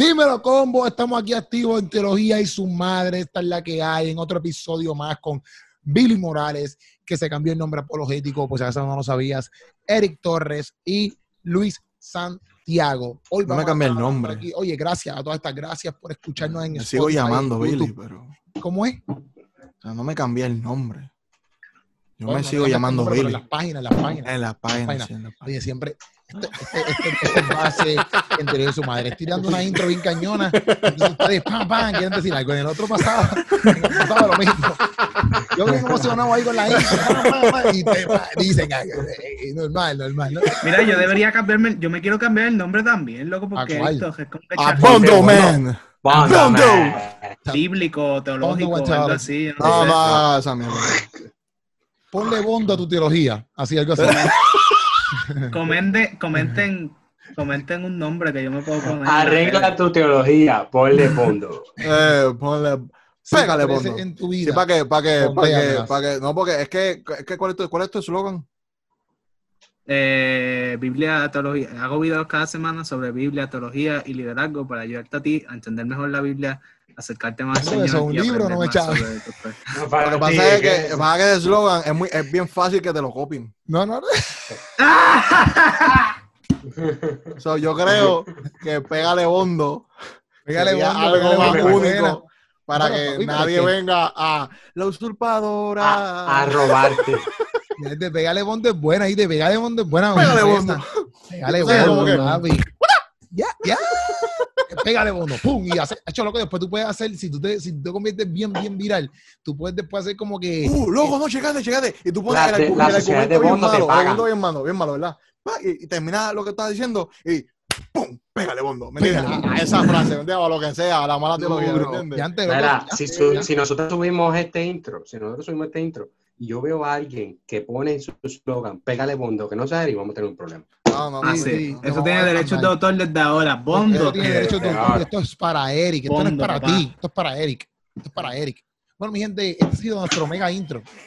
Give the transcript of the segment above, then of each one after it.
Dímelo, combo. Estamos aquí activos en Teología y su madre. Esta es la que hay en otro episodio más con Billy Morales, que se cambió el nombre apologético, pues acaso no lo sabías. Eric Torres y Luis Santiago. Hoy no me cambié el nombre. Oye, gracias a todas estas gracias por escucharnos en Me sigo llamando Billy, pero. ¿Cómo es? O sea, no me cambié el nombre. Yo me sigo llamando Billy. En las páginas, en las páginas. En las páginas. Oye, siempre, este, este, este, este base de su madre. Estoy dando una intro bien cañona. Entonces ustedes, pam, pam, quieren decir algo. En el otro pasado, en el pasado lo mismo. Yo bien emocionado ahí con la intro. Pam, pam, y te dicen, eh, eh, normal, normal. ¿no? Mira, yo debería cambiarme, yo me quiero cambiar el nombre también, loco, porque esto es como A Bondo Man. Bondo. Bíblico, teológico, algo así. No, no, esa mierda. Ponle bondo a tu teología, así algo así. Comenten, comenten, comenten un nombre que yo me puedo poner. Arregla tu teología, ponle fondo. Eh, ponle. Pégale bondo. En tu vida. Sí, para que, para que, para que, para que, no, porque es que, es que ¿cuál es tu, cuál es tu eslogan? Eh, Biblia, teología. Hago videos cada semana sobre Biblia, teología y liderazgo para ayudarte a ti a entender mejor la Biblia, acercarte más al Señor. es un y libro, no me echaba. No, Lo que pasa es que, que- pasa que el eslogan es, muy, es bien fácil que te lo copien. No, no, no. So, yo creo que pégale bondo. Pégale bondo, algo pégale más único para Bueno, que nadie que- venga a la usurpadora. a, a robarte. De pegale bondo es buena, y de pegale bondo es buena. Pégale bondo. Pégale bondo, papi. Ya, ya. Pégale bondo, pum, y hace, hecho loco, después tú puedes hacer, si tú te, si te conviertes bien, bien viral, tú puedes después hacer como que, Uh, loco, no, checate, checate. Y tú pones La- el, la el argumento de bien te malo, el argumento bien malo, bien malo, ¿verdad? Y, y termina lo que estás diciendo y ¡pum! Pégale bondo. ¿Me entiendes? Pégale. A, a esa frase, ¿me entiendes? O lo que sea, a la mala teología, ¿me entiendes? Antes, Mira, ya, si, su- ya. si nosotros subimos este intro, si nosotros subimos este intro y yo veo a alguien que pone en su slogan, pégale bondo, que no sea y vamos a tener un problema. No, no, Ah, no. sí. sí, Eso tiene derechos de autor desde ahora. Bondo. Esto tiene derecho de Eh, autor, esto es para Eric, esto no es para papá. ti, esto es para Eric, esto es para Eric. Bueno, mi gente, este ha sido nuestro mega intro.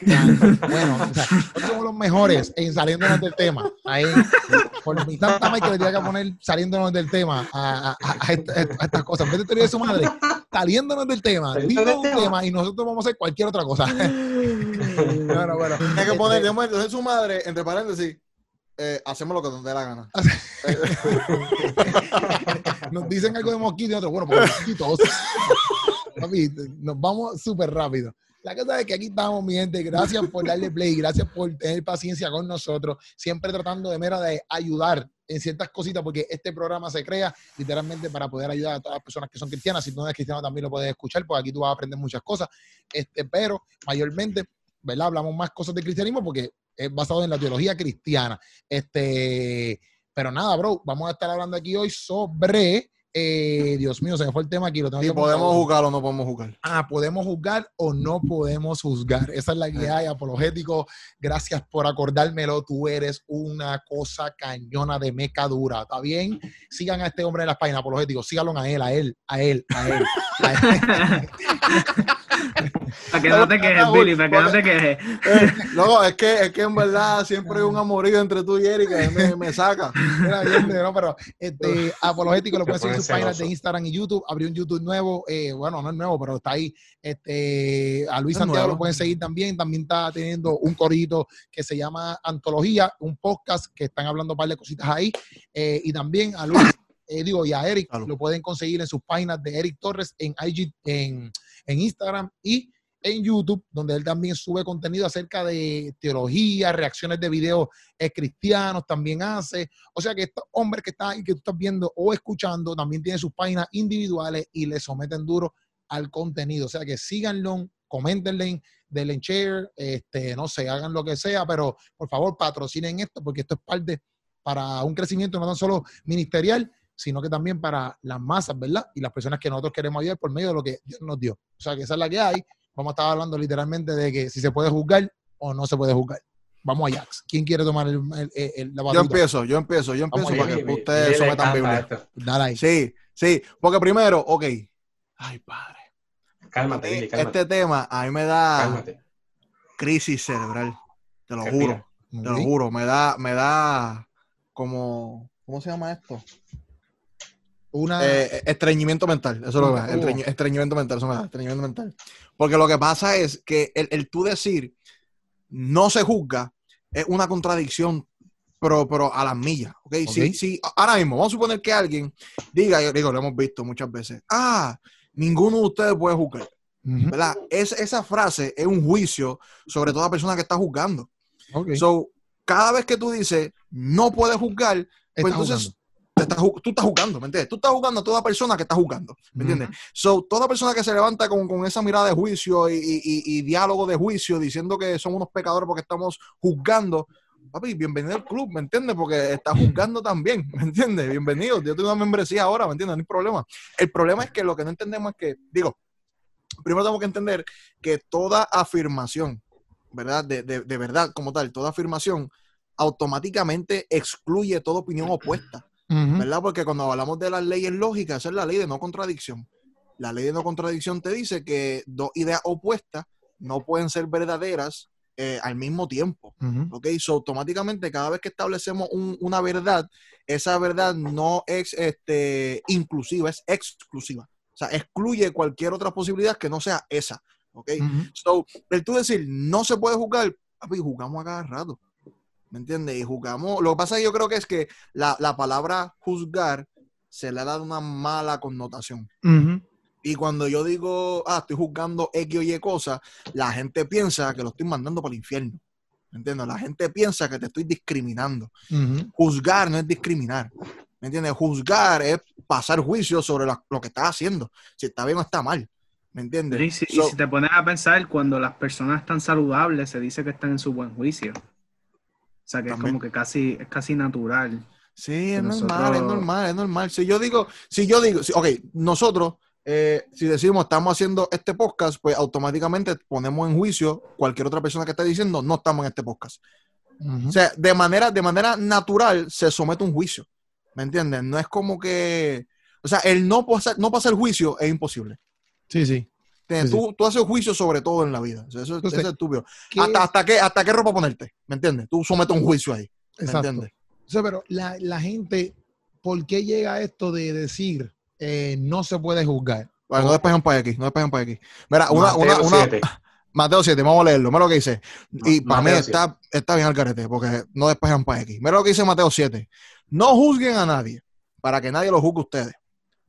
Bueno, o sea, nosotros somos los mejores en saliéndonos del tema. Ahí, por mi tanta madre que le tenía que poner saliéndonos del tema a, a- a esta- a estas cosas. En vez de teoría de su madre, saliéndonos del tema, del un tema. tema y nosotros vamos a hacer cualquier otra cosa. Bueno, bueno. Hay que poner, digamos, entonces su madre, entre paréntesis, eh, hacemos lo que nos dé la gana. Nos dicen algo de mosquito y nosotros, bueno, pues mosquitos. Nos vamos súper rápido. La cosa es que aquí estamos, mi gente. Gracias por darle play, gracias por tener paciencia con nosotros. Siempre tratando de mera de ayudar en ciertas cositas, porque este programa se crea literalmente para poder ayudar a todas las personas que son cristianas. Si tú no eres cristiano, también lo puedes escuchar, porque aquí tú vas a aprender muchas cosas. Este, pero mayormente, ¿verdad? Hablamos más cosas de cristianismo porque es basado en la teología cristiana. Este, pero nada, bro, vamos a estar hablando aquí hoy sobre. eh, Dios mío, se me fue el tema aquí. Lo tengo Si que podemos jugar o no podemos jugar. Ah, podemos juzgar o no podemos juzgar. Esa es la hay, apologético. Gracias por acordármelo. Tú eres una cosa cañona de meca dura. ¿Está bien? Sigan a este hombre en las páginas apologéticos. Síganlo a él, a él, a él, a él. a él. Para que no te quejes, Billy, para que no te quejes. Eh, es que, es que en verdad siempre hay un amorío entre tú y Eric que me, me saca. Mira, no, pero este, apologético lo pueden seguir en sus páginas de. Instagram y YouTube. Abrió un YouTube nuevo, eh, bueno, no es nuevo, pero está ahí. Este, a Luis Es Santiago nuevo. lo pueden seguir también. También está teniendo un corito que se llama Antología, un podcast que están hablando un par de cositas ahí. Eh, y también a Luis, eh, digo, y a Eric lo pueden conseguir en sus páginas de Eric Torres en IG, en, en Instagram y en YouTube, donde él también sube contenido acerca de teología, reacciones de videos cristianos, también hace. O sea que estos hombres que están ahí, que tú estás viendo o escuchando, también tienen sus páginas individuales y le someten duro al contenido. O sea que síganlo, coméntenle, denle share, este, no sé, hagan lo que sea, pero por favor patrocinen esto, porque esto es parte para un crecimiento no tan solo ministerial, sino que también para las masas, ¿verdad? Y las personas que nosotros queremos ayudar por medio de lo que Dios nos dio. O sea que esa es la que hay. Vamos a estar hablando literalmente de que si se puede juzgar o no se puede juzgar. Vamos a Jax. ¿Quién quiere tomar el, el- el- la Yo batuta? empiezo, yo empiezo, yo Vamos empiezo allá. para que ustedes sometan Biblia. Dale ahí. Sí, sí, porque primero, ok. Ay, padre. Cálmate, Billy, cálmate. Este tema a mí me da Cálmate. crisis cerebral. Te lo Respira. juro, te lo juro. Me da, me da como, ¿cómo se llama esto? Una. Eh, estreñimiento mental, eso es lo que Uh. es. estreñ- estreñimiento mental, eso me da, estreñimiento mental. Porque lo que pasa es que el, el tú decir no se juzga es una contradicción, pero, pero a las millas. ¿ok? Si, Ok. si ahora mismo, vamos a suponer que alguien diga, yo digo, lo hemos visto muchas veces, ah, ninguno de ustedes puede juzgar. Es, esa frase es un juicio sobre toda persona que está juzgando. ok. So, cada vez que tú dices no puedes juzgar, pues entonces jugando. Te estás ju- tú estás jugando, ¿me entiendes? Tú estás jugando a toda persona que está jugando, ¿me entiendes? So, toda persona que se levanta con, con esa mirada de juicio y, y- diálogo de juicio diciendo que son unos pecadores porque estamos juzgando, papi, bienvenido al club, ¿me entiendes? Porque estás juzgando también, ¿me entiendes? Bienvenido, yo tengo una membresía ahora, ¿me entiendes? No hay problema. El problema es que lo que no entendemos es que, digo, primero tenemos que entender que toda afirmación, ¿verdad? De, de- de verdad como tal, toda afirmación automáticamente excluye toda opinión opuesta. ¿Verdad? Porque cuando hablamos de las leyes lógicas, esa es la ley de no contradicción. La ley de no contradicción te dice que dos ideas opuestas no pueden ser verdaderas eh, al mismo tiempo. ¿Ok? So, automáticamente, cada vez que establecemos un- una verdad, esa verdad no es este, inclusiva, es exclusiva. O sea, excluye cualquier otra posibilidad que no sea esa. ¿Ok? So, el tú decir no se puede jugar, papi, jugamos a cada rato. ¿Me entiendes? Y jugamos. Lo que pasa yo creo que es que la, la palabra juzgar se le ha dado una mala connotación. Y cuando yo digo, ah, estoy juzgando X o Y cosa, la gente piensa que lo estoy mandando para el infierno. ¿Me entiendes? La gente piensa que te estoy discriminando. Juzgar no es discriminar. ¿Me entiendes? Juzgar es pasar juicio sobre la- lo que estás haciendo. Si está bien o está mal. ¿Me entiendes? Y si, y si te pones a pensar, cuando las personas están saludables, se dice que están en su buen juicio. O sea, que También. es como que casi, es casi natural. Sí, es normal, es normal, es normal. Si yo digo, si yo digo, si- ok, nosotros, eh, si decimos estamos haciendo este podcast, pues automáticamente ponemos en juicio cualquier otra persona que esté diciendo no estamos en este podcast. O sea, de manera, de manera natural se somete un juicio. ¿Me entiendes? No es como que, o sea, el no pasar, no pasar juicio es imposible. Sí, sí. ¿Entiendes? Sí, sí. Tú, tú haces juicio sobre todo en la vida. O sea, eso, Entonces, eso es estúpido. ¿Qué- Hasta, hasta, qué, ¿Hasta qué ropa ponerte? ¿Me entiendes? Tú sometes un juicio ahí. ¿Me Exacto. entiendes? O sea, pero la, la gente, ¿por qué llega a esto de decir eh, no se puede juzgar? Bueno, no despejan para aquí, no despejan para aquí. Mira, una, Mateo una, una, 7. Mateo 7, vamos a leerlo. Mira lo que dice. Y Ma- para mí Mateo está, está bien al carete, porque no despejan para X. Mira lo que dice Mateo 7. No juzguen a nadie, para que nadie lo juzgue a ustedes.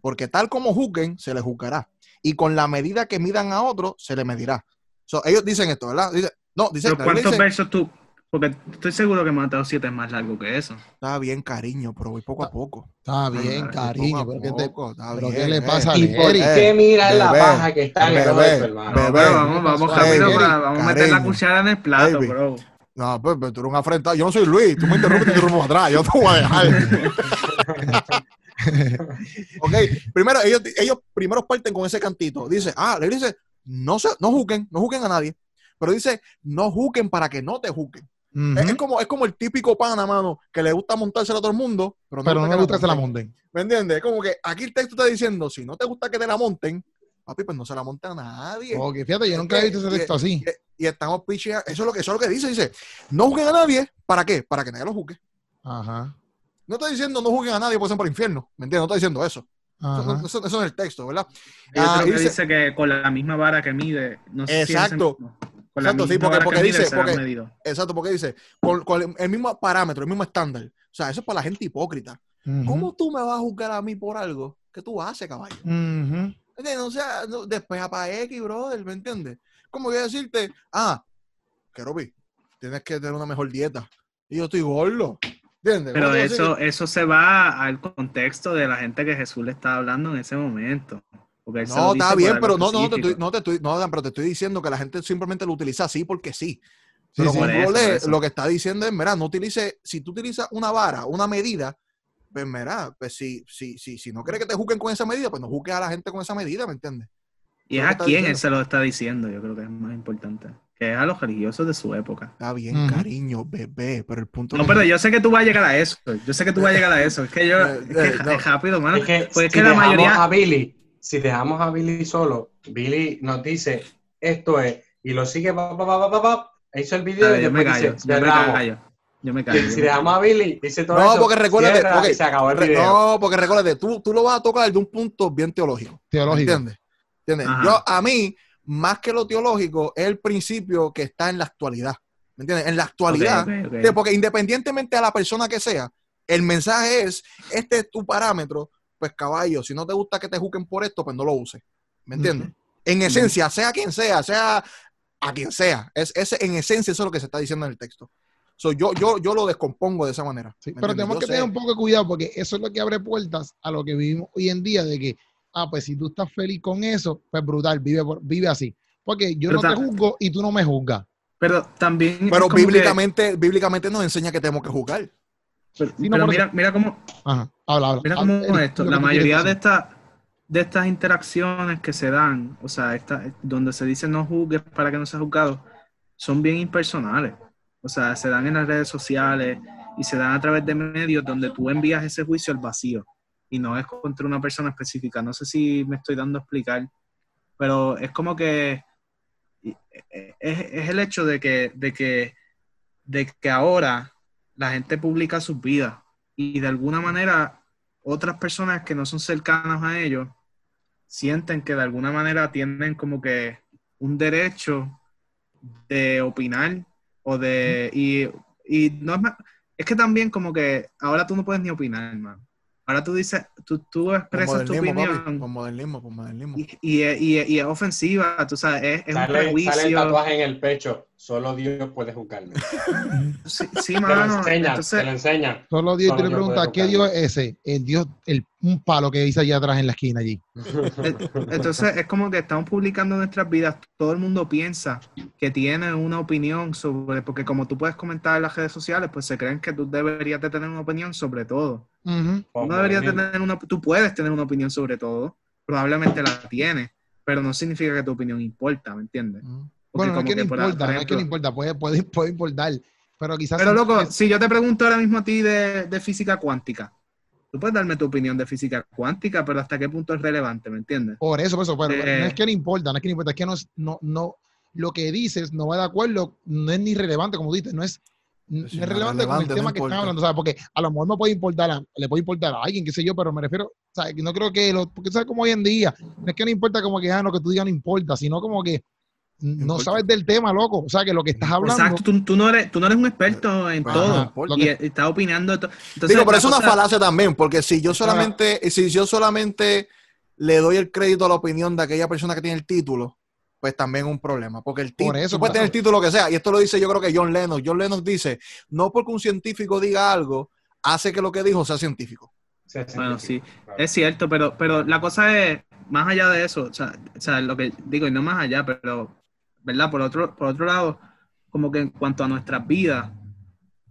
Porque tal como juzguen, se les juzgará. Y con la medida que midan a otro, se les medirá. So, ellos dicen esto, ¿verdad? Dice, no, dice, Pero ¿cuántos dice, versos tú? Porque estoy seguro que Mateo 7 es más largo que eso. está bien, cariño, pero voy poco a poco. Está bien, ay, cariño. Poco a Pero, ¿qué te- poco, está pero bien, ¿qué le eh. pasa a ¿Y por qué mirar la bebé, paja que está en el bebé, hermano? bebé. Pero vamos, vamos Eri, para- vamos a meter la cuchara en el plato, baby. bro. No, pues, pero tú eres un afrentado. Yo no soy Luis. Tú me interrumpes y te interrumpo atrás. Yo te voy a dejar. ok, primero, ellos, ellos primero parten con ese cantito. Dice, ah, le dice, no, se, no juzguen, no juzguen a nadie. Pero dice, no juzguen para que no te juzguen. Es, es como, es como el típico pana, mano, que le gusta montársela a todo el mundo, pero no, Pero no le gusta que se la monten. ¿Me entiendes? Es como que aquí el texto está diciendo, si no te gusta que te la monten, papi, pues no se la monten a nadie. Ok, fíjate, yo nunca he visto ese texto así. Y, y estamos picheando. Eso es lo que eso es lo que dice. Dice, no juzguen a nadie. ¿Para qué? Para que nadie lo juzgue. Ajá. No está diciendo no juzguen a nadie, pues para el infierno. ¿Me entiendes? No está diciendo eso. Eso, eso- eso no es el texto, ¿verdad? Y Ah, que dice- dice, que con la misma vara que mide, no sé si Exacto. mismo. Con la Exacto, sí, misma porque- vara porque que mide dice- será porque- medido. Exacto, porque dice, con, con el mismo parámetro, el mismo estándar. O sea, eso es para la gente hipócrita. ¿Cómo tú me vas a juzgar a mí por algo que tú haces, caballo? Ujú. ¿Me entiendes? O sea, no, despeja para X, brother, ¿me entiendes? Como voy a decirte, ah, Keropi, tienes que tener una mejor dieta. Y yo estoy gordo. ¿Entiendes? Pero eso, eso se va al contexto de la gente que Jesús le estaba hablando en ese momento. Porque él No, está bien, pero no, no, te estoy, no te estoy, no, Dan, pero te estoy diciendo que la gente simplemente lo utiliza así porque sí. Pero sí. eso, lo que está diciendo es, mira, no utilice, si tú utilizas una vara, una medida, pues mira, pues si, si, si, si no quieres que te juzguen con esa medida, pues no juzgues a la gente con esa medida, ¿me entiendes? Y es a está quién él diciendo. se lo está diciendo, yo creo que es más importante. Que es a los religiosos de su época. Está bien, Ujú. cariño, bebé, pero el punto No, pero yo sé que tú vas a llegar a eso. Yo sé que tú vas a llegar a eso. Es que yo, Eh, es que eh, es rápido, mano. Es que, Pues es si la dejamos mayoría, a Billy, si dejamos a Billy solo, Billy nos dice esto es, y lo sigue, pa, pa, pa, pa, pa, hizo el video Dale, y yo me callo, dice, yo me callo. Yo me callo. Si dejamos a Billy, dice todo No, eso, porque recuérdate, cierra porque- y se acabó el video. No, porque recuérdate, tú, tú lo vas a tocar de un punto bien teológico. Teológico. ¿Entiendes? ¿Entiendes? Yo, a mí, más que lo teológico, es el principio que está en la actualidad. ¿Me entiendes? En la actualidad. Porque independientemente a la persona que sea, el mensaje es, este es tu parámetro, pues caballo, si no te gusta que te juzguen por esto, pues no lo uses. ¿Me entiendes? En esencia, sea quien sea, sea a quien sea, es, es- en esencia eso es lo que se está diciendo en el texto. So, yo, yo, yo lo descompongo de esa manera. Sí, ¿me pero entiendes? tenemos Yo que sé- tener un poco de cuidado porque eso es lo que abre puertas a lo que vivimos hoy en día de que, ah, pues si tú estás feliz con eso, pues brutal, vive, vive así. Porque yo Pero no te juzgo y tú no me juzgas. Pero también. Pero que- bíblicamente, bíblicamente nos enseña que tenemos que juzgar. pero Sí, no, pero por mira, mira cómo, Ajá, habla, habla. Mira Habla, cómo es esto, la mayoría de estas de estas interacciones que se dan, o sea, esta, donde se dice no juzgues para que no seas juzgado, son bien impersonales. O sea, se dan en las redes sociales y se dan a través de medios donde tú envías ese juicio al vacío y no es contra una persona específica. No sé si me estoy dando a explicar, pero es como que es, es el hecho de que, de que, de que ahora la gente publica sus vidas y de alguna manera otras personas que no son cercanas a ellos sienten que de alguna manera tienen como que un derecho de opinar o de y, y no es más- es que también como que ahora tú no puedes ni opinar hermano ahora tú dices tú, tú expresas tu modernismo, papi, opinión por modernismo, por modernismo. y, y, y- y es ofensiva tú sabes es, es un Sale, sale el prejuicio tatuaje en el pecho. Solo Dios puede juzgarme. sí, sí, Te lo mano enseña, entonces te lo enseña. Solo Dios, Solo le Dios preguntas, puede ¿qué. Dios es ese? El Dios, el, un palo que dice allá atrás en la esquina allí. Entonces es como que estamos publicando nuestras vidas, todo el mundo piensa que tiene una opinión sobre, porque como tú puedes comentar en las redes sociales, pues se creen que tú deberías de tener una opinión sobre todo. Tú no deberías de tener una, tú puedes tener una opinión sobre todo, probablemente la tienes, pero no significa que tu opinión importa, ¿me entiendes? Porque Bueno, no es que no por- importa, por no es que no importa, puede, puede, puede importar. Pero quizás. Pero loco, si yo te pregunto ahora mismo a ti de, de física cuántica, tú puedes darme tu opinión de física cuántica, pero hasta qué punto es relevante, ¿me entiendes? Por eso, por eso, pero Eh. no es que no importa, no es que no importa, es que no, es- no, no, lo que dices no va de acuerdo, no es ni relevante, como dices, no es, no es no, relevante con el relevante, tema que están hablando, ¿sabes? Porque a lo mejor me puede importar, a- le puede importar a alguien, qué sé yo, pero me refiero, ¿sabes? Que no creo que, lo, porque sabes como hoy en día, no es que no importa como que, ah, lo que tú digas no importa, sino como que no sabes del tema, loco, o sea, que lo que estás hablando... Exacto, tú, tú no eres, tú no eres un experto en todo porque- y, y estás opinando de todo. Entonces, Digo, pero es una cosa- falacia también, porque si yo solamente, si yo solamente le doy el crédito a la opinión de aquella persona que tiene el título, pues también es un problema. Porque el título, Por eso, tú puedes por tener el título que sea, y esto lo dice yo creo que John Lennon. John Lennon dice, no porque un científico diga algo, hace que lo que dijo sea científico. Bueno, sí, Es cierto, pero, pero la cosa es, más allá de eso, o sea, o sea, lo que digo, y no más allá, pero, ¿verdad? Por otro, por otro lado, como que en cuanto a nuestras vidas,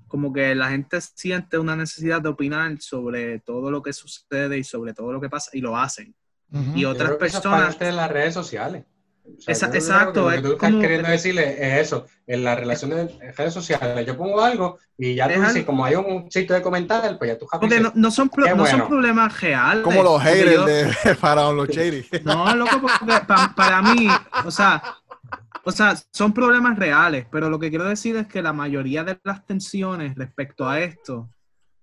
como que la gente siente una necesidad de opinar sobre todo lo que sucede y sobre todo lo que pasa, y lo hacen. Ujú. Y Yo otras creo que eso es personas, parte de las redes sociales. O sea, Esa- exacto, que Lo que es tú estás como- queriendo decirle es eso. En las relaciones de redes sociales, yo pongo algo y ya tú Es dices, algo- como hay un sitio de comentarios, pues ya tú porque no, no son, pro- no son bueno. problemas reales. Como los haters yo- de Faraón, los shady. No, loco, porque pa- para mí, o sea, o sea, son problemas reales, pero lo que quiero decir es que la mayoría de las tensiones respecto a esto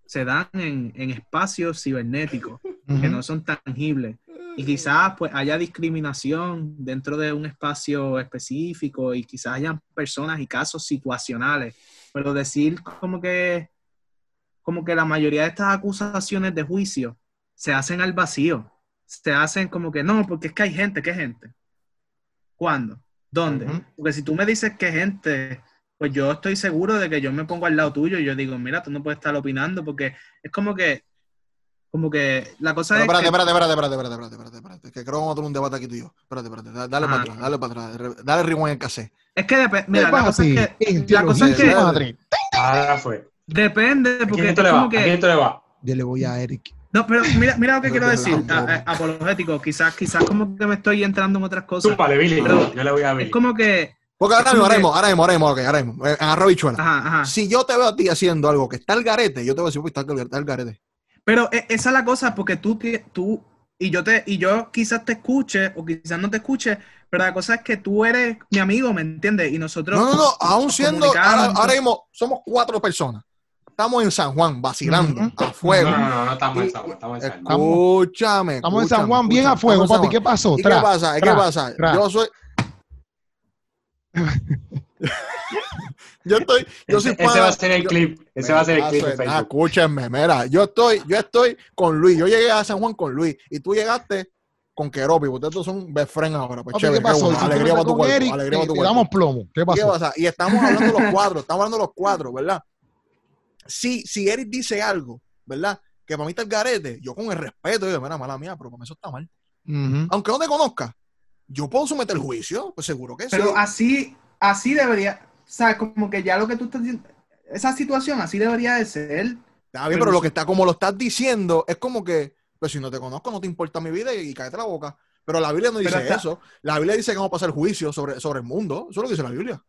se dan en, en espacios cibernéticos que no son tangibles. Y quizás pues haya discriminación dentro de un espacio específico y quizás hayan personas y casos situacionales, pero decir como que como que la mayoría de estas acusaciones de juicio se hacen al vacío. Se hacen como que no, porque es que hay gente, ¿qué gente? ¿Cuándo? ¿Dónde? Porque si tú me dices que gente, pues yo estoy seguro de que yo me pongo al lado tuyo y yo digo, mira, tú no puedes estar opinando porque es como que, como que la cosa Pero es espérate, que- espérate, espérate, espérate, espérate, espérate, espérate, espérate, que creo que vamos a tener un debate aquí tú y yo. Espérate, espérate, da- dale Ajá. para atrás, dale para atrás, dale rewind en cassette. Es que depende, mira, la cosa es que, la cosa es que. Ahora fue. depende, ¿A porque quién es tú le vas? como ¿A quién tú le vas? Yo le voy a Eric. No, pero mira, mira lo que quiero decir, a- a- apologético, quizás, quizás como que me estoy entrando en otras cosas, Túpale, Billy. Pero- yo le voy a Billy. es como que, Porque ahora mismo, ahora que- mismo, ahora mismo, ahora mismo, ok, ahora mismo, eh, bichuela. ajá, ajá, Si yo te veo a ti haciendo algo que está al garete, yo te voy a decir, pues está al garete. pero e- esa es la cosa, porque tú, tú y yo te, y yo quizás te escuche o quizás no te escuche, pero la cosa es que tú eres mi amigo, ¿me entiendes? Y nosotros No, no, no, aún siendo, ahora, ahora mismo somos cuatro personas. Estamos en San Juan vacilando a fuego. No, no, no, no estamos en San Juan, estamos en San Juan. Escúchame. Estamos en San Juan bien a fuego, papi. ¿Qué pasó? Juan. ¿Y Tra, qué pasa? ¿Y tra, qué pasa? tra. Yo soy. yo estoy. Yo Ese, soy ese va a ser el yo- clip. Ese va a ser el Ah, clip de. Escúchenme, mira, yo estoy, yo estoy con Luis. Yo llegué a San Juan con Luis y tú llegaste con Keropi. Ustedes dos son best friends ahora. Pues chévere, ¿Qué pasó? bueno, tú te alegría metes para tu cuerpo. Eric, Alegría para tu cuerpo. damos plomo. ¿Qué ¿Qué pasó? pasa? Y estamos hablando los cuatro, estamos hablando los cuatro, ¿verdad? Si, si Eric dice algo, ¿verdad? Que para mí está el garete, yo con el respeto digo, mira, mala mía, pero para mí eso está mal. Aunque no te conozca, yo puedo someter juicio, pues seguro que sí. Pero así, así debería, o sea, como que ya lo que tú estás diciendo, esa situación así debería de ser. Está bien, pero pero lo que está, como lo estás diciendo, es como que, pues si no te conozco, no te importa mi vida y, y cállate la boca. Pero la Biblia no dice eso. La Biblia dice que vamos a pasar juicio sobre, sobre el mundo. Eso es lo que dice la Biblia.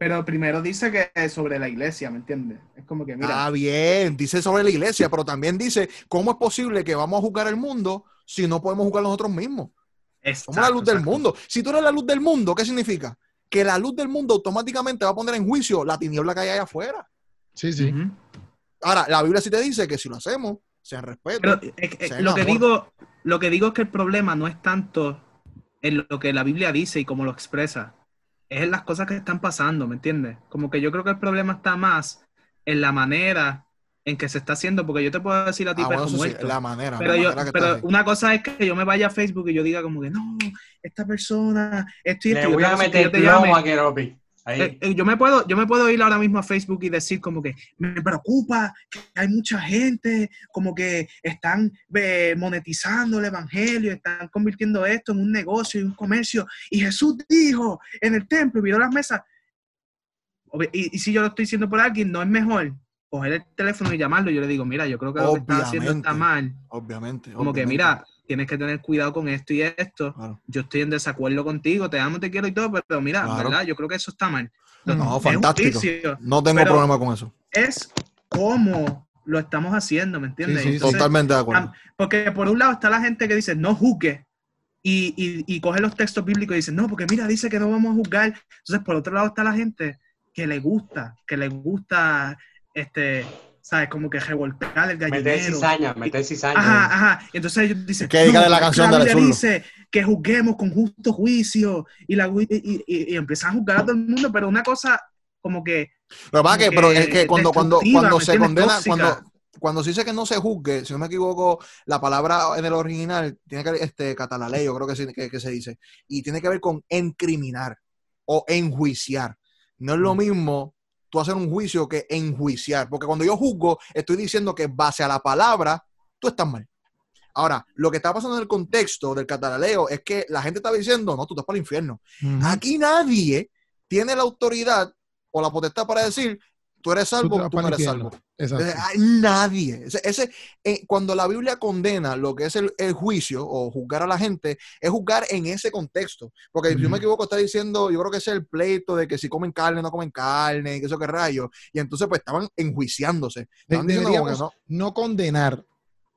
Pero primero dice que es sobre la iglesia, ¿me entiendes? Es como que, mira, Está bien, dice sobre la iglesia, pero también dice cómo es posible que vamos a juzgar el mundo si no podemos juzgar nosotros mismos. Somos la exacto, luz del exacto. mundo. Si tú eres la luz del mundo, ¿qué significa? Que la luz del mundo automáticamente va a poner en juicio la tiniebla que hay allá afuera. Sí, sí. Ahora, la Biblia sí te dice que si lo hacemos, sean respeto. Pero eh, eh, sea, lo que amor. digo, lo que digo es que el problema no es tanto en lo que la Biblia dice y cómo lo expresa, es en las cosas que están pasando, ¿me entiendes? Como que yo creo que el problema está más en la manera en que se está haciendo, porque yo te puedo decir a ti Ah, bueno, perro eso sí, muerto. la manera. Pero, la yo, manera que pero una cosa es que yo me vaya a Facebook y yo diga como que no, esta persona, esto y Le esto, voy a yo meter te llame. a Keropi. Eh, eh, yo me puedo, yo me puedo ir ahora mismo a Facebook y decir como que me preocupa que hay mucha gente, como que están eh, monetizando el evangelio, están convirtiendo esto en un negocio y un comercio. Y Jesús dijo en el templo y miró las mesas. Y, y si yo lo estoy diciendo por alguien, no es mejor coger el teléfono y llamarlo. Yo le digo, mira, yo creo que lo que estás haciendo está mal. Obviamente. Como que, mira, tienes que tener cuidado con esto y esto. Claro. Yo estoy en desacuerdo contigo, te amo, te quiero y todo, pero mira, Claro. ¿verdad? Yo creo que eso está mal. No, fantástico. No tengo problema con eso. Es cómo lo estamos haciendo, ¿me entiendes? Sí, sí, Entonces, Totalmente de acuerdo. porque por un lado está la gente que dice, no juzgue, y, y, y coge los textos bíblicos y dice, no, porque mira, dice que no vamos a juzgar. Entonces, por otro lado está la gente que le gusta, que le gusta, este, ¿sabes? Como que revolcar el Meter gallinero. cizaña, meter cizaña. Ajá, ajá. Y entonces ellos dicen, Es que dígale la canción de dice que juzguemos con justo juicio y, la, y, y- empiezan a juzgar a todo el mundo, pero una cosa como que Lo que pasa es que, pero es que cuando, cuando, cuando ¿me se condena, Tóxica. cuando, cuando se dice que no se juzgue, si no me equivoco, la palabra en el original tiene que ver, este, catalaley, yo creo que, sí- que, que se dice, y tiene que ver con encriminar o enjuiciar. No es lo Mm. mismo tú hacer un juicio que enjuiciar, porque cuando yo juzgo, estoy diciendo que base a la palabra, tú estás mal. Ahora, lo que está pasando en el contexto del catalaleo es que la gente está diciendo, no, tú estás para el infierno. Aquí nadie tiene la autoridad o la potestad para decir, tú eres salvo, tú, no eres salvo. Exacto. Hay nadie. Ese, ese, eh, cuando la Biblia condena lo que es el, el juicio o juzgar a la gente, es juzgar en ese contexto. Porque si yo me equivoco, está diciendo, yo creo que es el pleito de que si comen carne, no comen carne, y que eso que rayo. Y entonces, pues estaban enjuiciándose. Estaban deberíamos no. no condenar.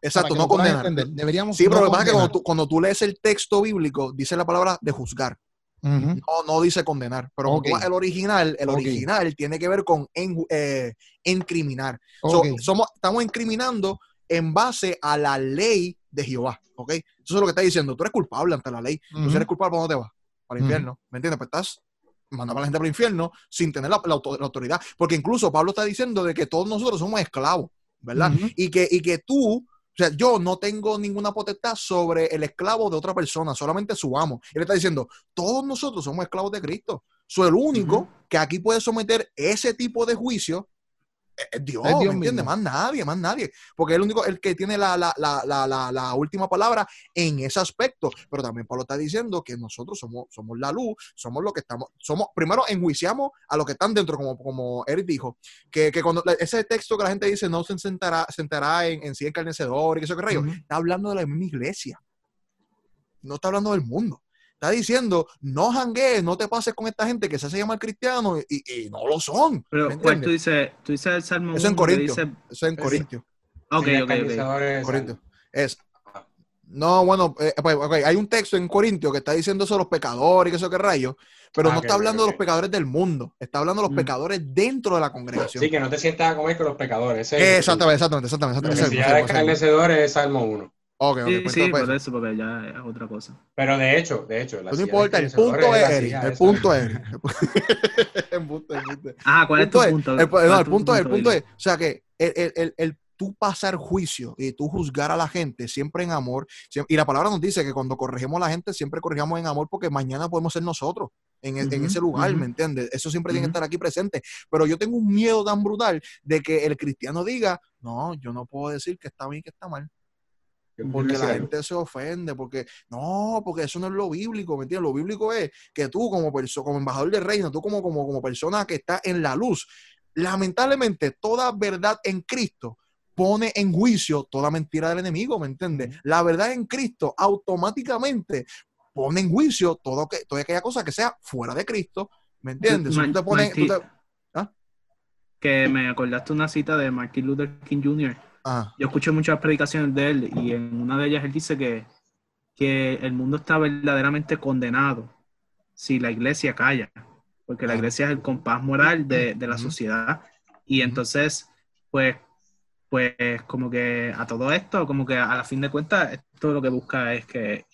Exacto, no condenar. Deberíamos Sí, pero no lo que pasa es que cuando condenar. tú, cuando tú lees el texto bíblico, dice la palabra de juzgar. Ujú. No, no dice condenar, pero al original, el original tiene que ver con en- eh, incriminar. So, somos, estamos incriminando en base a la ley de Jehová, ¿ok? Eso es lo que está diciendo. Tú eres culpable ante la ley. Tú si eres culpable, ¿para dónde te vas? Para el infierno. ¿Me entiendes? Pues estás mandando a la gente para el infierno sin tener la, la auto- la autoridad. Porque incluso Pablo está diciendo de que todos nosotros somos esclavos, ¿verdad? Y, que, y que tú, o sea, yo no tengo ninguna potestad sobre el esclavo de otra persona, solamente su amo. Él está diciendo, todos nosotros somos esclavos de Cristo. So, el único que aquí puede someter ese tipo de juicio es es Dios, Es Dios ¿me entiendes? Más nadie, más nadie. Porque es el único, el que tiene la, la, la, la, última palabra en ese aspecto. Pero también Pablo está diciendo que nosotros somos, somos la luz, somos lo que estamos, somos, primero enjuiciamos a los que están dentro, como, como Eric dijo, que, que cuando ese texto que la gente dice no se sentará, sentará en, en sí encarnecedor y que eso que rayo, Ujú. está hablando de la misma iglesia. No está hablando del mundo. Está diciendo, no janguees, no te pases con esta gente que se hace llamar cristiano y, y no lo son. Pero, ¿me ¿cuál tú dices? Tú dices el Salmo Eso en 1 que Corintios. dice... Eso en Sí. Corintios. Ok, ok, ok. Corintios. Es, No, bueno, eh, pues, ok, hay un texto en Corintio que está diciendo eso de los pecadores y que eso que rayos, pero Ah, no ok, está hablando ok, de los pecadores del mundo, está hablando de los Mm. pecadores dentro de la congregación. Sí, que no te sientas a comer con los pecadores. ese es el- exactamente, exactamente, exactamente. Porque exactamente, si ya exactamente, es Salmo 1. Ok, ok, Sí, pues, sí, entonces, por eso, porque ya es otra cosa. Pero de hecho, de hecho, la pues no importa, el punto es, Eric, el esa. punto es. Ah, ¿cuál es tu punto punto? El, pu- ¿Cuál no, es el punto es, el punto es, o sea que el, el, el, el tú pasar juicio y tú juzgar a la gente siempre en amor, y la palabra nos dice que cuando corregimos a la gente siempre corrijamos en amor porque mañana podemos ser nosotros en, e- en ese lugar. ¿me entiendes? Eso siempre tiene que estar aquí presente, pero yo tengo un miedo tan brutal de que el cristiano diga, no, yo no puedo decir que está bien y que está mal. Porque la gente se ofende, porque no, porque eso no es lo bíblico, ¿me entiendes? Lo bíblico es que tú como, como embajador del reino, tú como, como, como persona que está en la luz, lamentablemente toda verdad en Cristo pone en juicio toda mentira del enemigo, ¿me entiendes? La verdad en Cristo automáticamente pone en juicio todo que, toda aquella cosa que sea fuera de Cristo, ¿me entiendes? Ma- Tú te pones, te- Que me acordaste una cita de Martin Luther King Jr. Ajá. Yo escuché muchas predicaciones de él y en una de ellas él dice que, que el mundo está verdaderamente condenado si la iglesia calla, porque la Claro. iglesia es el compás moral de, de la sociedad. Y entonces, pues, pues como que a todo esto, como que a la fin de cuentas, esto lo que busca es que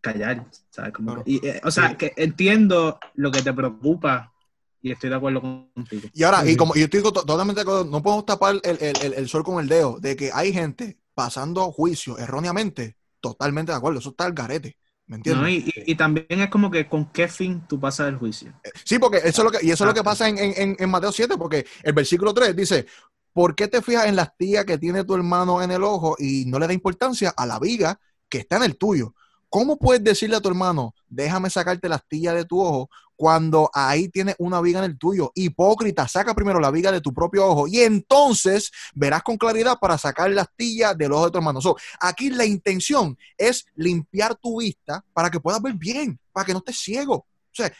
callar, ¿sabes? Como y, eh, o sea, que entiendo lo que te preocupa y estoy de acuerdo contigo. Y ahora, Sí, y como yo estoy to- totalmente de acuerdo, no podemos tapar el, el- el- el sol con el dedo, de que hay gente pasando juicio erróneamente, totalmente de acuerdo, eso está al garete, ¿me entiendes? ¿no? Y, y- y también es como que con qué fin tú pasas el juicio. Sí, porque eso es lo que, y eso es lo que pasa en, en- en- Mateo 7, porque el versículo 3 dice, ¿por qué te fijas en la astilla que tiene tu hermano en el ojo y no le da importancia a la viga que está en el tuyo? ¿Cómo puedes decirle a tu hermano, déjame sacarte la astilla de tu ojo cuando ahí tienes una viga en el tuyo? Hipócrita, saca primero la viga de tu propio ojo y entonces verás con claridad para sacar la astilla del ojo de tu hermano. So, aquí la intención es limpiar tu vista para que puedas ver bien, para que no estés ciego. O sea,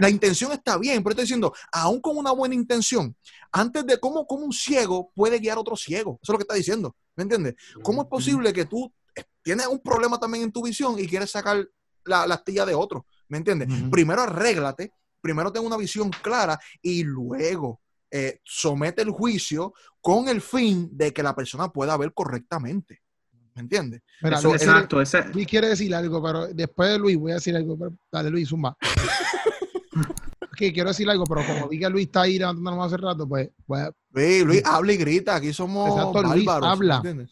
la intención está bien, pero estoy diciendo, aún con una buena intención, antes de cómo, cómo un ciego puede guiar a otro ciego. Eso es lo que está diciendo. ¿Me entiendes? ¿Cómo es posible que tú eh, tienes un problema también en tu visión y quieres sacar la, la astilla de otro? ¿Me entiendes? Primero arréglate, primero ten una visión clara y luego eh, somete el juicio con el fin de que la persona pueda ver correctamente. ¿Me entiendes? Eso- Luis, Exacto, ese, Luis quiere decir algo, pero después de Luis voy a decir algo. pero- dale, Luis, zumba. que quiero decir algo, pero como vi que Luis está ahí levantándonos hace rato, pues, pues Luis, Luis, habla y grita. Aquí somos Exacto, Luis, bárbaros. ¿me habla. entiendes?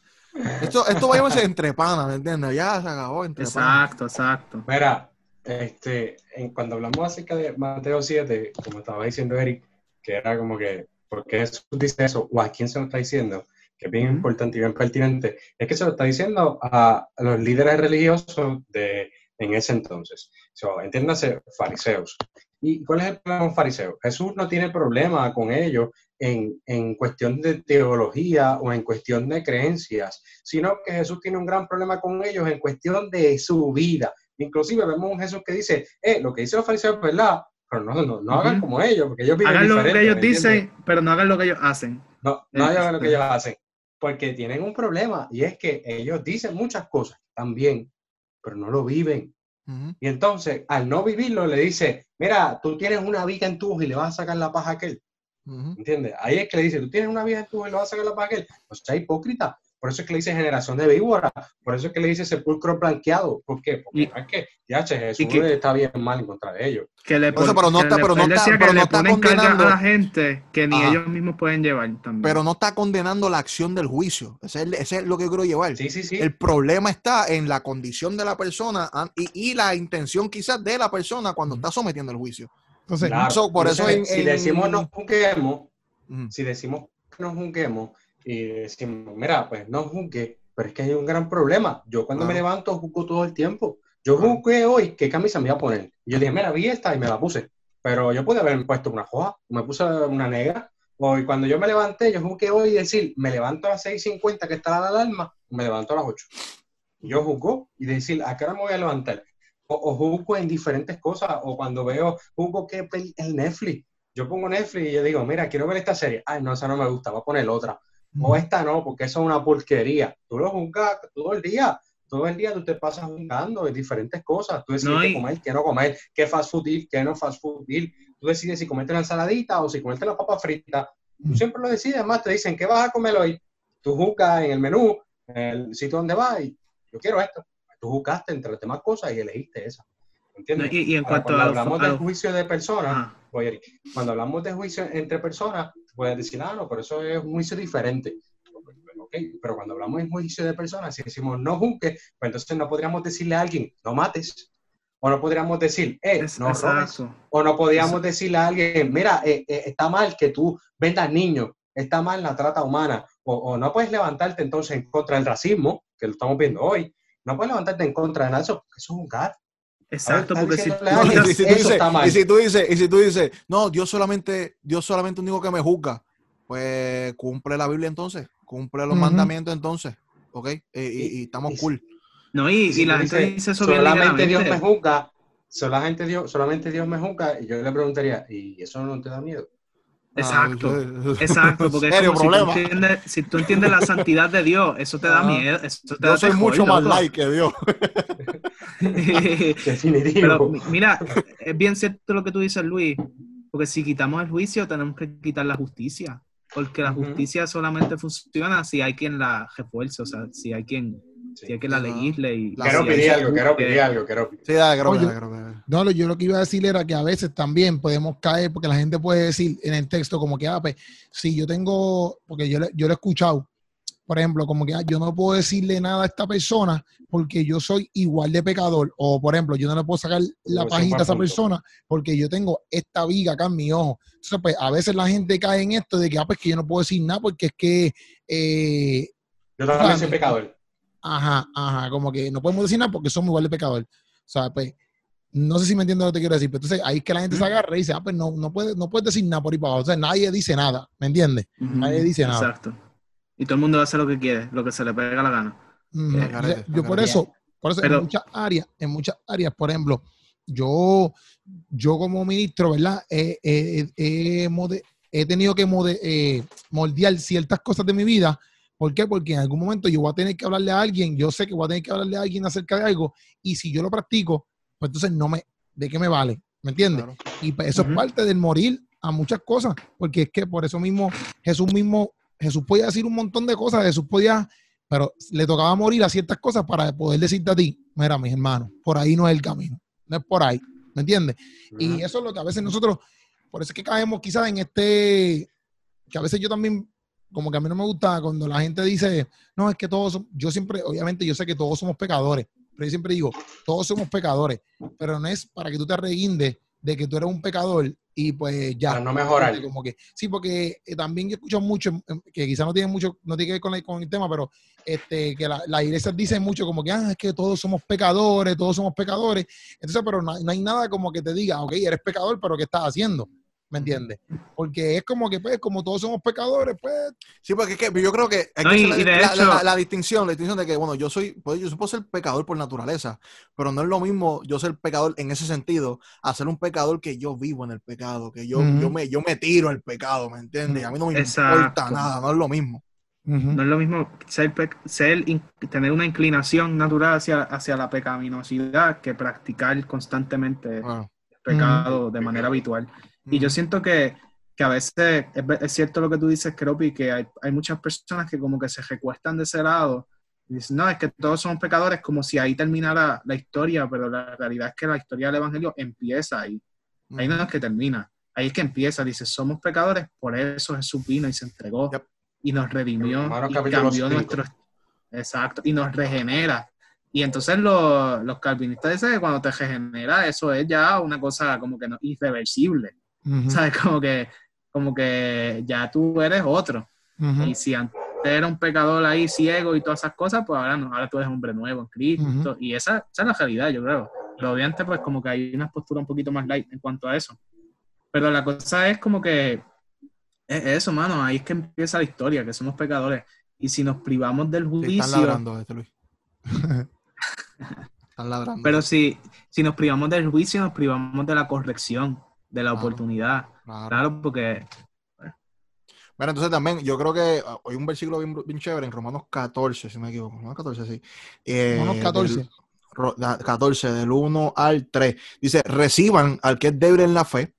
Esto, esto va a llamarse entre panas, ¿me entiendes? Ya se acabó entre panas. exacto, exacto. Mira, este, en- cuando hablamos acerca de Mateo 7, como estaba diciendo Eric, que era como que, ¿por qué Jesús dice eso? ¿O a quién se lo está diciendo? Que es bien importante y bien pertinente. Es que se lo está diciendo a, a los líderes religiosos de en ese entonces. So, entiéndase, fariseos. ¿Y cuál es el problema con fariseos? Jesús no tiene problema con ellos en, en cuestión de teología o en cuestión de creencias, sino que Jesús tiene un gran problema con ellos en cuestión de su vida. Inclusive vemos un Jesús que dice, eh, lo que dicen los fariseos es verdad, pero no, no, no hagan como ellos, porque ellos viven Hagan lo que ellos dicen, pero no hagan lo que ellos hacen. No, no hagan lo que este- ellos hacen, porque tienen un problema y es que ellos dicen muchas cosas también, pero no lo viven. Y entonces, al no vivirlo, le dice, mira, tú tienes una viga en tu y le vas a sacar la paja a aquel. Ujú. ¿Entiendes? Ahí es que le dice, tú tienes una viga en tu y le vas a sacar la paja a aquel. O sea, hipócrita. Por eso es que le dice generación de víbora. Por eso es que le dice sepulcro blanqueado. ¿Por qué? Porque Y- no es que, ya, che, Jesús y que- está bien mal en contra de ellos. Que le pero no que está- le- pero no está- decía pero que no le está ponen carga condenando- a la gente que ni Ajá. ellos mismos pueden llevar también. Pero no está condenando la acción del juicio. Ese es, ese es lo que yo quiero llevar. Sí, sí, sí. El problema está en la condición de la persona y, y la intención quizás de la persona cuando está sometiendo el juicio. entonces, Claro. So, por eso en- si en- decimos nos juzguemos, si decimos que nos juzguemos y decimos, mira, pues no juzgue, pero es que hay un gran problema. Yo cuando me Claro. levanto juzgo todo el tiempo. Yo juzgué hoy qué camisa me iba a poner. Yo dije, mira, vi esta y me la puse. Pero yo pude haberme puesto una hoja, me puse una negra. O y cuando yo me levanté, yo juzgué hoy y decir, me levanto a las 6.50 que está la alarma, me levanto a las 8. Y yo juzgo y decir, ¿a qué hora me voy a levantar? O, o juzgo en diferentes cosas, o cuando veo, juzgo que el Netflix. Yo pongo Netflix y yo digo, mira, quiero ver esta serie. Ay, no, esa no me gusta, voy a poner otra. O esta no, porque eso es una porquería. Tú lo juzgas todo el día. todo el día tú te pasas jugando de diferentes cosas. Tú decides No, qué y- comer, qué no comer, qué fast food ir, qué no fast food ir. Tú decides si comerte la ensaladita o si comerte la papa frita. Tú siempre lo decides, además te dicen, ¿qué vas a comer hoy? Tú juzgas en el menú, en el sitio donde vas y yo quiero esto. Tú juzgaste entre las demás cosas y elegiste esa. No, ¿Entiendes? y, y en Ahora, cuanto cuando a hablamos a los- juicio de personas. Voy, Eric. Cuando hablamos de juicio entre personas, puedes decir, ah, no, pero eso es un juicio diferente. Ok, pero cuando hablamos de juicio de personas, si decimos no juzgues, pues entonces no podríamos decirle a alguien, no mates. O no podríamos decir, eh, Es- no robes. exacto. O no podríamos Eso- decirle a alguien, mira, eh, eh, está mal que tú vendas niños, está mal la trata humana. O, o no puedes levantarte entonces en contra del racismo, que lo estamos viendo hoy. No puedes levantarte en contra de nada eso, porque eso es un gat. Exacto, ver, porque si tú No, y, si dices, está mal. y si tú dices, y si tú dices, no, Dios solamente, Dios solamente único que me juzga, pues cumple la Biblia entonces, cumple los mandamientos entonces, ¿ok? Y, y- y estamos y- cool. No, y, si y la gente dice eso solamente Dios me juzga, solamente Dios, solamente Dios me juzga, y yo le preguntaría, ¿y eso no te da miedo? Exacto. Ah, Exacto, porque es serio como si tú, entiendes, si tú entiendes la santidad de Dios, eso te da Ah. miedo, eso te Yo da soy mucho más like que Dios. Pero mi- mira, es bien cierto lo que tú dices, Luis, porque si quitamos el juicio tenemos que quitar la justicia, porque la justicia solamente funciona si hay quien la refuerce, o sea, si hay quien, Sí. si hay quien la legisle y La- Quiero pedir algo, quiero pedir algo, quiero Sí, dale, que- creo que- No, lo- yo lo que iba a decir era que a veces también podemos caer, porque la gente puede decir en el texto como que, ah, pues, si yo tengo, porque yo, le- yo lo he escuchado, por ejemplo, como que ah, yo no puedo decirle nada a esta persona porque yo soy igual de pecador, o por ejemplo, yo no le puedo sacar la pajita a esa persona porque yo tengo esta viga acá en mi ojo. Entonces, pues, a veces la gente cae en esto de que, ah, pues, que yo no puedo decir nada porque es que, eh, Yo también soy pecador. Ajá, ajá, como que no podemos decir nada porque somos igual de pecador. O sea, pues, no sé si me entiendes lo que te quiero decir, pero entonces ahí es que la gente se agarra y dice, ah, pues no, no puedes no puedes decir nada por ahí para abajo. O sea, nadie dice nada, ¿me entiendes? Nadie dice nada. Exacto. Y todo el mundo va a hacer lo que quiere, lo que se le pega la gana. Eh, O sea, yo por eso, por eso Pero- en muchas áreas, en muchas áreas, por ejemplo, yo, yo como ministro, ¿verdad? Eh, eh, eh, he mode- he tenido que mode- eh, moldear ciertas cosas de mi vida. ¿Por qué? Porque en algún momento yo voy a tener que hablarle a alguien, yo sé que voy a tener que hablarle a alguien acerca de algo, y si yo lo practico, pues entonces no me, ¿de qué me vale? ¿Me entiendes? Claro. Y pues eso es parte del morir a muchas cosas, porque es que por eso mismo Jesús mismo, Jesús podía decir un montón de cosas, Jesús podía, pero le tocaba morir a ciertas cosas para poder decirte a ti, mira, mis hermanos, por ahí no es el camino, no es por ahí, ¿me entiendes? Y eso es lo que a veces nosotros, por eso es que caemos quizás en este, que a veces yo también, como que a mí no me gusta cuando la gente dice, no, es que todos, som- yo siempre, obviamente yo sé que todos somos pecadores, pero yo siempre digo, todos somos pecadores, pero no es para que tú te reguindes de que tú eres un pecador y pues ya. Para no mejorar. Como que, sí, porque eh, también yo escucho mucho, em, que quizás no tiene mucho, no tiene que ver con, la- con el tema, pero este, que la, la iglesia dice mucho como que, ah, es que todos somos pecadores, todos somos pecadores. Entonces, pero no, no hay nada como que te diga, ok, eres pecador, pero ¿qué estás haciendo? ¿Me entiendes? Porque es como que, pues, como todos somos pecadores, pues, Sí, porque es que yo creo que hay No, que y- hacer y de la, la- hecho- la- la distinción, la distinción de que, bueno, yo soy, pues, yo puedo ser pecador por naturaleza, pero no es lo mismo yo ser pecador en ese sentido, a ser un pecador que yo vivo en el pecado, que yo, yo, me, yo me tiro al pecado, ¿me entiendes? A mí no me Exacto. importa nada, no es lo mismo. No es lo mismo ser, ser tener una inclinación natural hacia, hacia la pecaminosidad que practicar constantemente Bueno, pecado de manera habitual. Y yo siento que, que a veces es, es cierto lo que tú dices, Keropi, que hay, hay muchas personas que como que se recuestan de ese lado y dicen, no, es que todos somos pecadores, como si ahí terminara la historia, pero la realidad es que la historia del Evangelio empieza ahí. Ahí no es que termina, ahí es que empieza. Dice, somos pecadores, por eso Jesús vino y se entregó Yep. y nos redimió y cambió cinco. nuestro... Exacto, y nos regenera. Y entonces los, los calvinistas dicen que cuando te regenera, eso es ya una cosa como que no, irreversible. Ujú, ¿Sabes? Como que, como que ya tú eres otro. ujú, Y si antes era un pecador ahí ciego y todas esas cosas, pues ahora no, ahora tú eres hombre nuevo en Cristo. Y esa, esa es la realidad, yo creo. Pero obviamente, pues como que hay una postura un poquito más light en cuanto a eso. Pero la cosa es como que es eso, mano, ahí es que empieza la historia, que somos pecadores. Y si nos privamos del juicio, están ladrando, este Luis. pero si, si nos privamos del juicio, nos privamos de la corrección, de la Claro. oportunidad. Claro. Claro, porque Bueno, entonces también yo creo que hay un versículo bien, bien chévere en Romanos 14, si no me equivoco. Romanos 14, sí. Eh, Romanos 14. del- ro- da- 14, del 1 al 3. Dice, reciban al que es débil en la fe,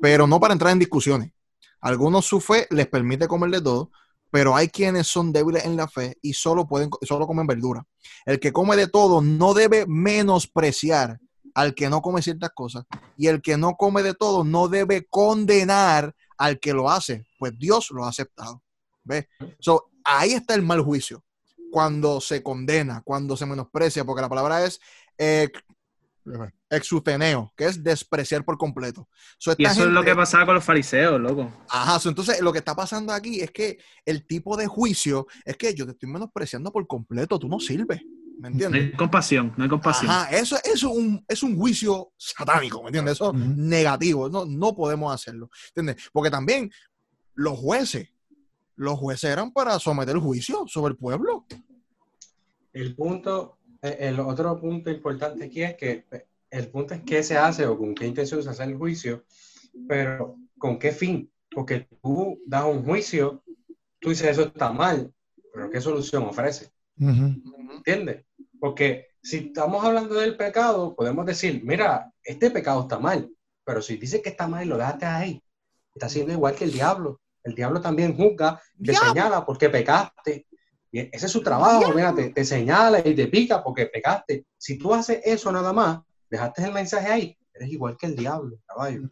pero no para entrar en discusiones. Algunos su fe les permite comer de todo, pero hay quienes son débiles en la fe y solo pueden solo comen verdura. El que come de todo no debe menospreciar al que no come ciertas cosas y el que no come de todo no debe condenar al que lo hace, pues Dios lo ha aceptado. ¿Ves? So, ahí está el mal juicio. Cuando se condena, cuando se menosprecia, porque la palabra es eh, exuteneo, que es despreciar por completo. So, Y eso es lo que pasaba con los fariseos, loco. Ajá, so, entonces lo que está pasando aquí es que el tipo de juicio es que yo te estoy menospreciando por completo, tú no sirves, ¿me No entiendes? hay compasión, no hay compasión. Ajá, eso, eso es, un, es un juicio satánico, ¿me entiendes? Eso Ujú. negativo, no, no podemos hacerlo, ¿entiendes? Porque también los jueces, los jueces eran para someter juicio sobre el pueblo. El punto, el otro punto importante aquí es que eh, el punto es qué se hace o con qué intención se hace el juicio, pero con qué fin. Porque tú das un juicio, tú dices eso está mal, pero ¿qué solución ofrece? Ujú. ¿Entiendes? Porque si estamos hablando del pecado, podemos decir, mira, este pecado está mal, pero si dices que está mal y lo dejaste ahí, está haciendo igual que el diablo. El diablo también juzga, te señala porque pecaste. Y ese es su trabajo, mira, te, te señala y te pica porque pecaste. Si tú haces eso nada más, dejaste el mensaje ahí, eres igual que el diablo, caballo.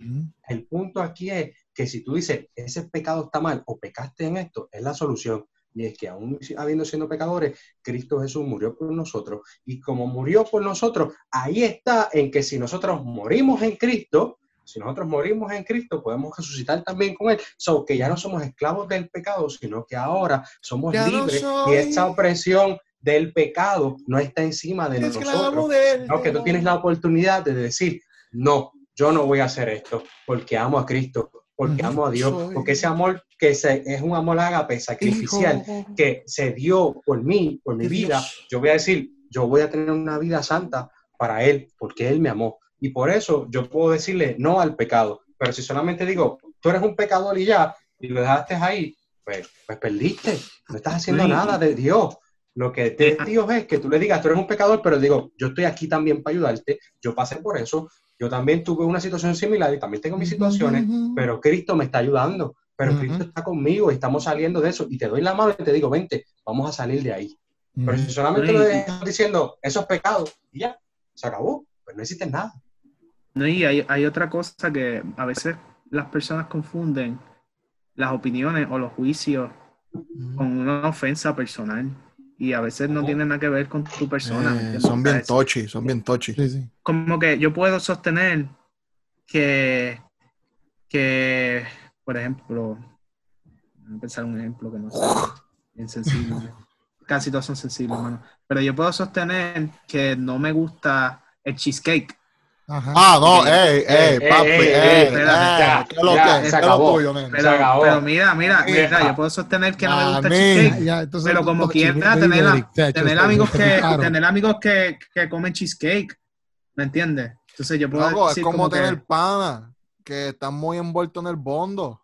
El punto aquí es que si tú dices, ese pecado está mal o pecaste en esto, es la solución. Y es que aún habiendo siendo pecadores, Cristo Jesús murió por nosotros. Y como murió por nosotros, ahí está en que si nosotros morimos en Cristo, si nosotros morimos en Cristo, podemos resucitar también con Él. So que ya no somos esclavos del pecado, sino que ahora somos Ya no libres soy y esa opresión del pecado no está encima de nosotros. No, que tú tienes la oportunidad de decir, no, yo no voy a hacer esto porque amo a Cristo, porque Ujú. amo a Dios, Soy porque ese amor que se, es un amor ágape sacrificial que se dio por mí, por mi De vida, Dios. yo voy a decir, yo voy a tener una vida santa para Él, porque Él me amó. Y por eso yo puedo decirle no al pecado. Pero si solamente digo, tú eres un pecador y ya, y lo dejaste ahí, pues, pues perdiste. No estás haciendo Sí. nada de Dios. Lo que de Dios es que tú le digas, tú eres un pecador, pero digo, yo estoy aquí también para ayudarte, yo pasé por eso, yo también tuve una situación similar y también tengo mis situaciones, pero Cristo me está ayudando, pero. Cristo está conmigo y estamos saliendo de eso. Y te doy la mano y te digo, vente, vamos a salir de ahí. Pero si solamente lo dejas diciendo, eso es pecado, y ya, se acabó, pues no hiciste nada. No, y hay, hay otra cosa que a veces las personas confunden las opiniones o los juicios con una ofensa personal. Y a veces no Ujú. tiene nada que ver con tu persona. ¿me Eh, son bien es tochi, son bien tochi. Sí, sí. Como que yo puedo sostener que, que por ejemplo, voy a pensar un ejemplo que no sea bien sensible. Casi todos son sensibles, hermano. Pero yo puedo sostener que no me gusta el cheesecake. Ajá. Ah, no, ey, ey, Eh, papi, eh, ey, eh, ¿qué es lo que? se ¿Qué es acabó. tuyo? Pero, acabó. pero mira, mira, mira, Mira. yo puedo sostener que no me gusta cheesecake. Ya, entonces, Pero como quiera, tener, la- tener amigos que tener amigos que, que comen cheesecake, ¿me entiendes? Entonces yo puedo Loco, es decir como, como que- tener pana que están muy envueltos en el bondo.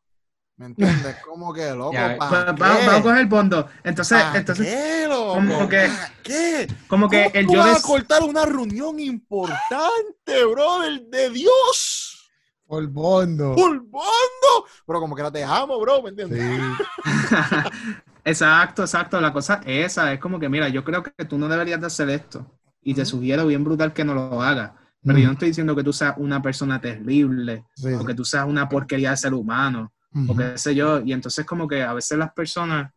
¿Me entiendes? Como que, loco, Ya, ¿pa' qué? vamos, a coger el bondo. Entonces, ¿Pa' entonces qué, loco? como que- ¿Pa' qué? como que ¿Cómo el tú yo vas des- a cortar una reunión importante, brother, de Dios? Por bondo. ¡Por bondo! Pero como que la te amo, bro, ¿me entiendes? Sí. exacto, exacto. La cosa es esa, es como que, mira, yo creo que tú no deberías de hacer esto. Y te sugiero bien brutal que no lo hagas. Pero yo no estoy diciendo que tú seas una persona terrible, Sí, o que tú seas una porquería de ser humano. Ujú. o qué sé yo, y entonces como que a veces las personas,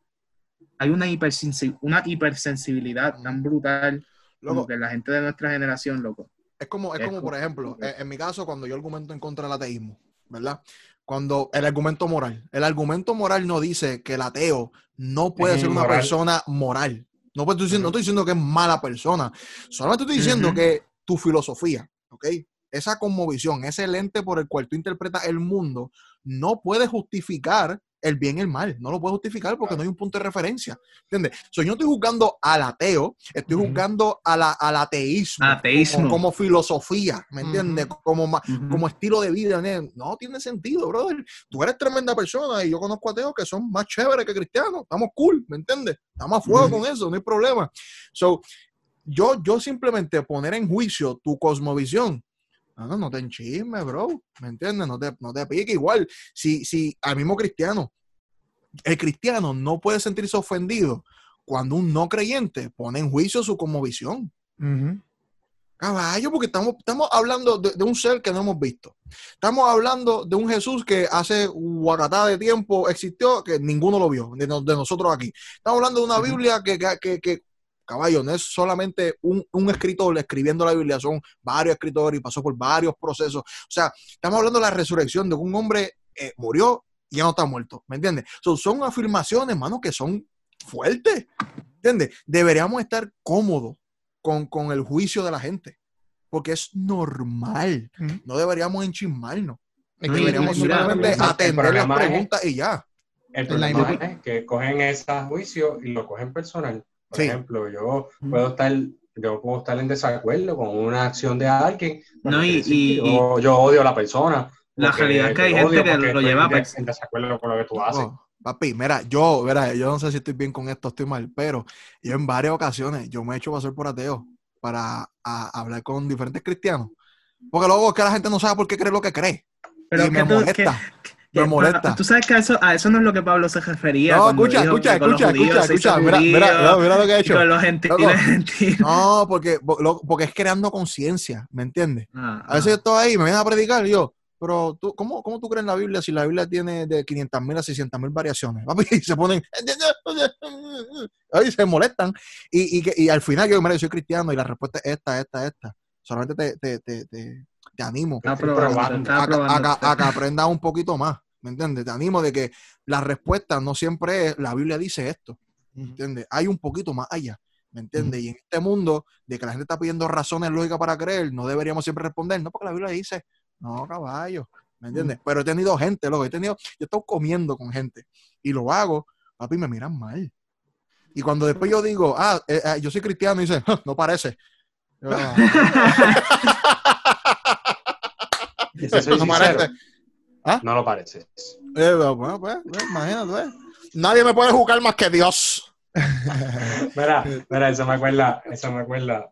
hay una, hipersensi- una hipersensibilidad tan brutal como Loco, que la gente de nuestra generación, loco. Es como, es Es como como- por ejemplo, en, en mi caso, cuando yo argumento en contra del ateísmo, ¿verdad? Cuando el argumento moral, el argumento moral no dice que el ateo no puede Es ser una persona moral. No, estoy diciendo, no estoy diciendo que es mala persona, solamente estoy diciendo que tu filosofía, ¿ok? Esa conmovisión, ese lente por el cual tú interpretas el mundo, no puede justificar el bien y el mal. No lo puedo justificar porque no hay un punto de referencia. ¿Entiendes? So, yo no estoy juzgando al ateo, estoy juzgando a la- al ateísmo. Ateísmo. Como, como filosofía, ¿me entiendes? Como, como estilo de vida. No tiene sentido, brother. Tú eres tremenda persona y yo conozco ateos que son más chéveres que cristianos. Estamos cool, ¿me entiendes? Estamos a fuego con eso, no hay problema. So, yo, yo simplemente poner en juicio tu cosmovisión. No, no, no te enchismes, bro. ¿Me entiendes? No te, no te pique igual. Si, si al mismo cristiano, el cristiano no puede sentirse ofendido cuando un no creyente pone en juicio su cosmovisión. Ujú. Caballo, porque estamos, estamos hablando de, de un ser que no hemos visto. Estamos hablando de un Jesús que hace guacatá de tiempo existió, que ninguno lo vio, de, de nosotros aquí. Estamos hablando de una. Biblia que, que, que- que, caballo, no es solamente un, un escritor escribiendo la Biblia, son varios escritores y pasó por varios procesos. O sea, estamos hablando de la resurrección de un hombre eh, murió y ya no está muerto, ¿me entiendes? So, son afirmaciones, hermano, que son fuertes, ¿entiendes? Deberíamos estar cómodos con, con el juicio de la gente, porque es normal. No deberíamos enchismarnos. Es No, que y- Deberíamos y mira, solamente el atender las es- preguntas y ya. El problema imagen. es que cogen ese juicio y lo cogen personal. Por Sí. ejemplo, yo puedo estar, yo puedo estar en desacuerdo con una acción de alguien. No, y- y- yo, yo odio a la persona. La realidad es que hay te gente que lo lleva en a des- en desacuerdo con lo que tú haces. Papi, mira, yo, mira, yo no sé si estoy bien con esto, estoy mal, pero yo en varias ocasiones yo me he hecho pasar por ateo para a- hablar con diferentes cristianos. Porque luego es que la gente no sabe por qué cree lo que cree. Pero y que me tú- molesta. que- me que- molesta. Tú sabes que a eso, a eso no es lo que Pablo se refería. No, escucha, dijo escucha, escucha, judíos escucha, escucha. Mira, mira, mira, lo que he y hecho. con los gentiles. No, porque, porque es creando conciencia, ¿me entiendes? Ah, A veces yo estoy ahí, me vienen a predicar y yo, pero tú, ¿cómo, ¿cómo tú crees en la Biblia si la Biblia tiene de 500 mil a 600 mil variaciones? Papi, y se ponen, ahí se molestan. Y, y, y al final yo, mira, yo soy cristiano y la respuesta es esta, esta, esta. Solamente te, te, te, te, te animo Estoy a, que- a que- a que aprendas un poquito más, ¿me entiendes? Te animo de que la respuesta no siempre es, la Biblia dice esto, ¿me entiendes? Hay un poquito más allá, ¿me entiendes? Y en este mundo de que la gente está pidiendo razones lógicas para creer, no deberíamos siempre responder, no, porque la Biblia dice, no, caballo, ¿me entiendes? Pero he tenido gente, loco, he tenido, yo he estado comiendo con gente y lo hago, papi, me miran mal. Y cuando después yo digo, ah, eh, eh, yo soy cristiano, y dice, no parece. Yo, si soy no lo pareces. Eh, bueno, pues, pues, imagínate, pues. Nadie me puede juzgar más que Dios. Mira, mira, eso me acuerda, eso me acuerda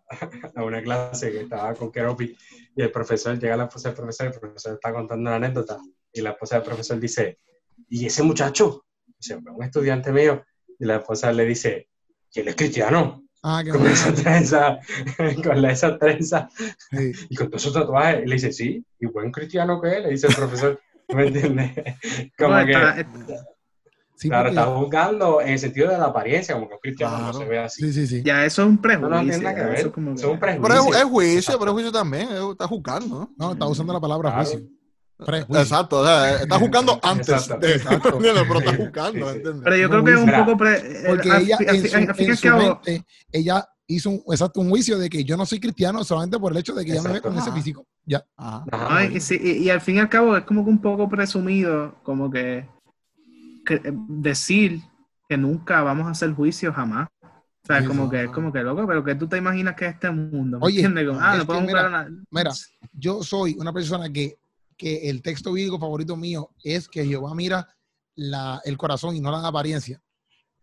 a una clase que estaba con Keropi y el profesor, llega la esposa del profesor, el profesor está contando una anécdota y la esposa del profesor dice, ¿y ese muchacho? Dice, "Pues, un estudiante mío. Y la esposa le dice, ¿y él es cristiano? Ah, Con esa trenza, con la- esa trenza Sí. y con todos esos tatuajes. Y le dice, sí, y buen cristiano que es, le dice el profesor. ¿Me entiendes? Como No, que, está- está- Sí, claro, porque- está juzgando en el sentido de la apariencia, como que un cristiano no se ve así. sí, sí, sí. ya eso es un prejuicio. no tiene nada que ya, ver. eso es como Eso es un que- prejuicio. Pero es, es juicio, pero es juicio también. eh, Está juzgando. ¿no? No, está usando la palabra Claro. juicio. Prejuicio. Exacto, o sea, está juzgando antes Exacto. de. Exacto. Pero está Sí, juzgando, sí, sí. ¿entiendes? Pero yo creo que es un poco. pre- Porque al ella, en su, al fin y en al su cabo, mente, ella hizo un, exacto, un juicio de que yo no soy cristiano solamente por el hecho de que ella me ve Exacto. con ese físico. Ya. Ajá. Ajá. Ay, y, sí, y- y al fin y al cabo es como que un poco presumido, como que, que, eh, decir que nunca vamos a hacer juicio jamás. O sea, Sí, como que es como que loco, pero que tú te imaginas que es este mundo. ¿me Oye, entiendes? Como, ah, es no que mira, una- mira, Yo soy una persona que, que el texto bíblico favorito mío es que Jehová mira la, el corazón y no la apariencia.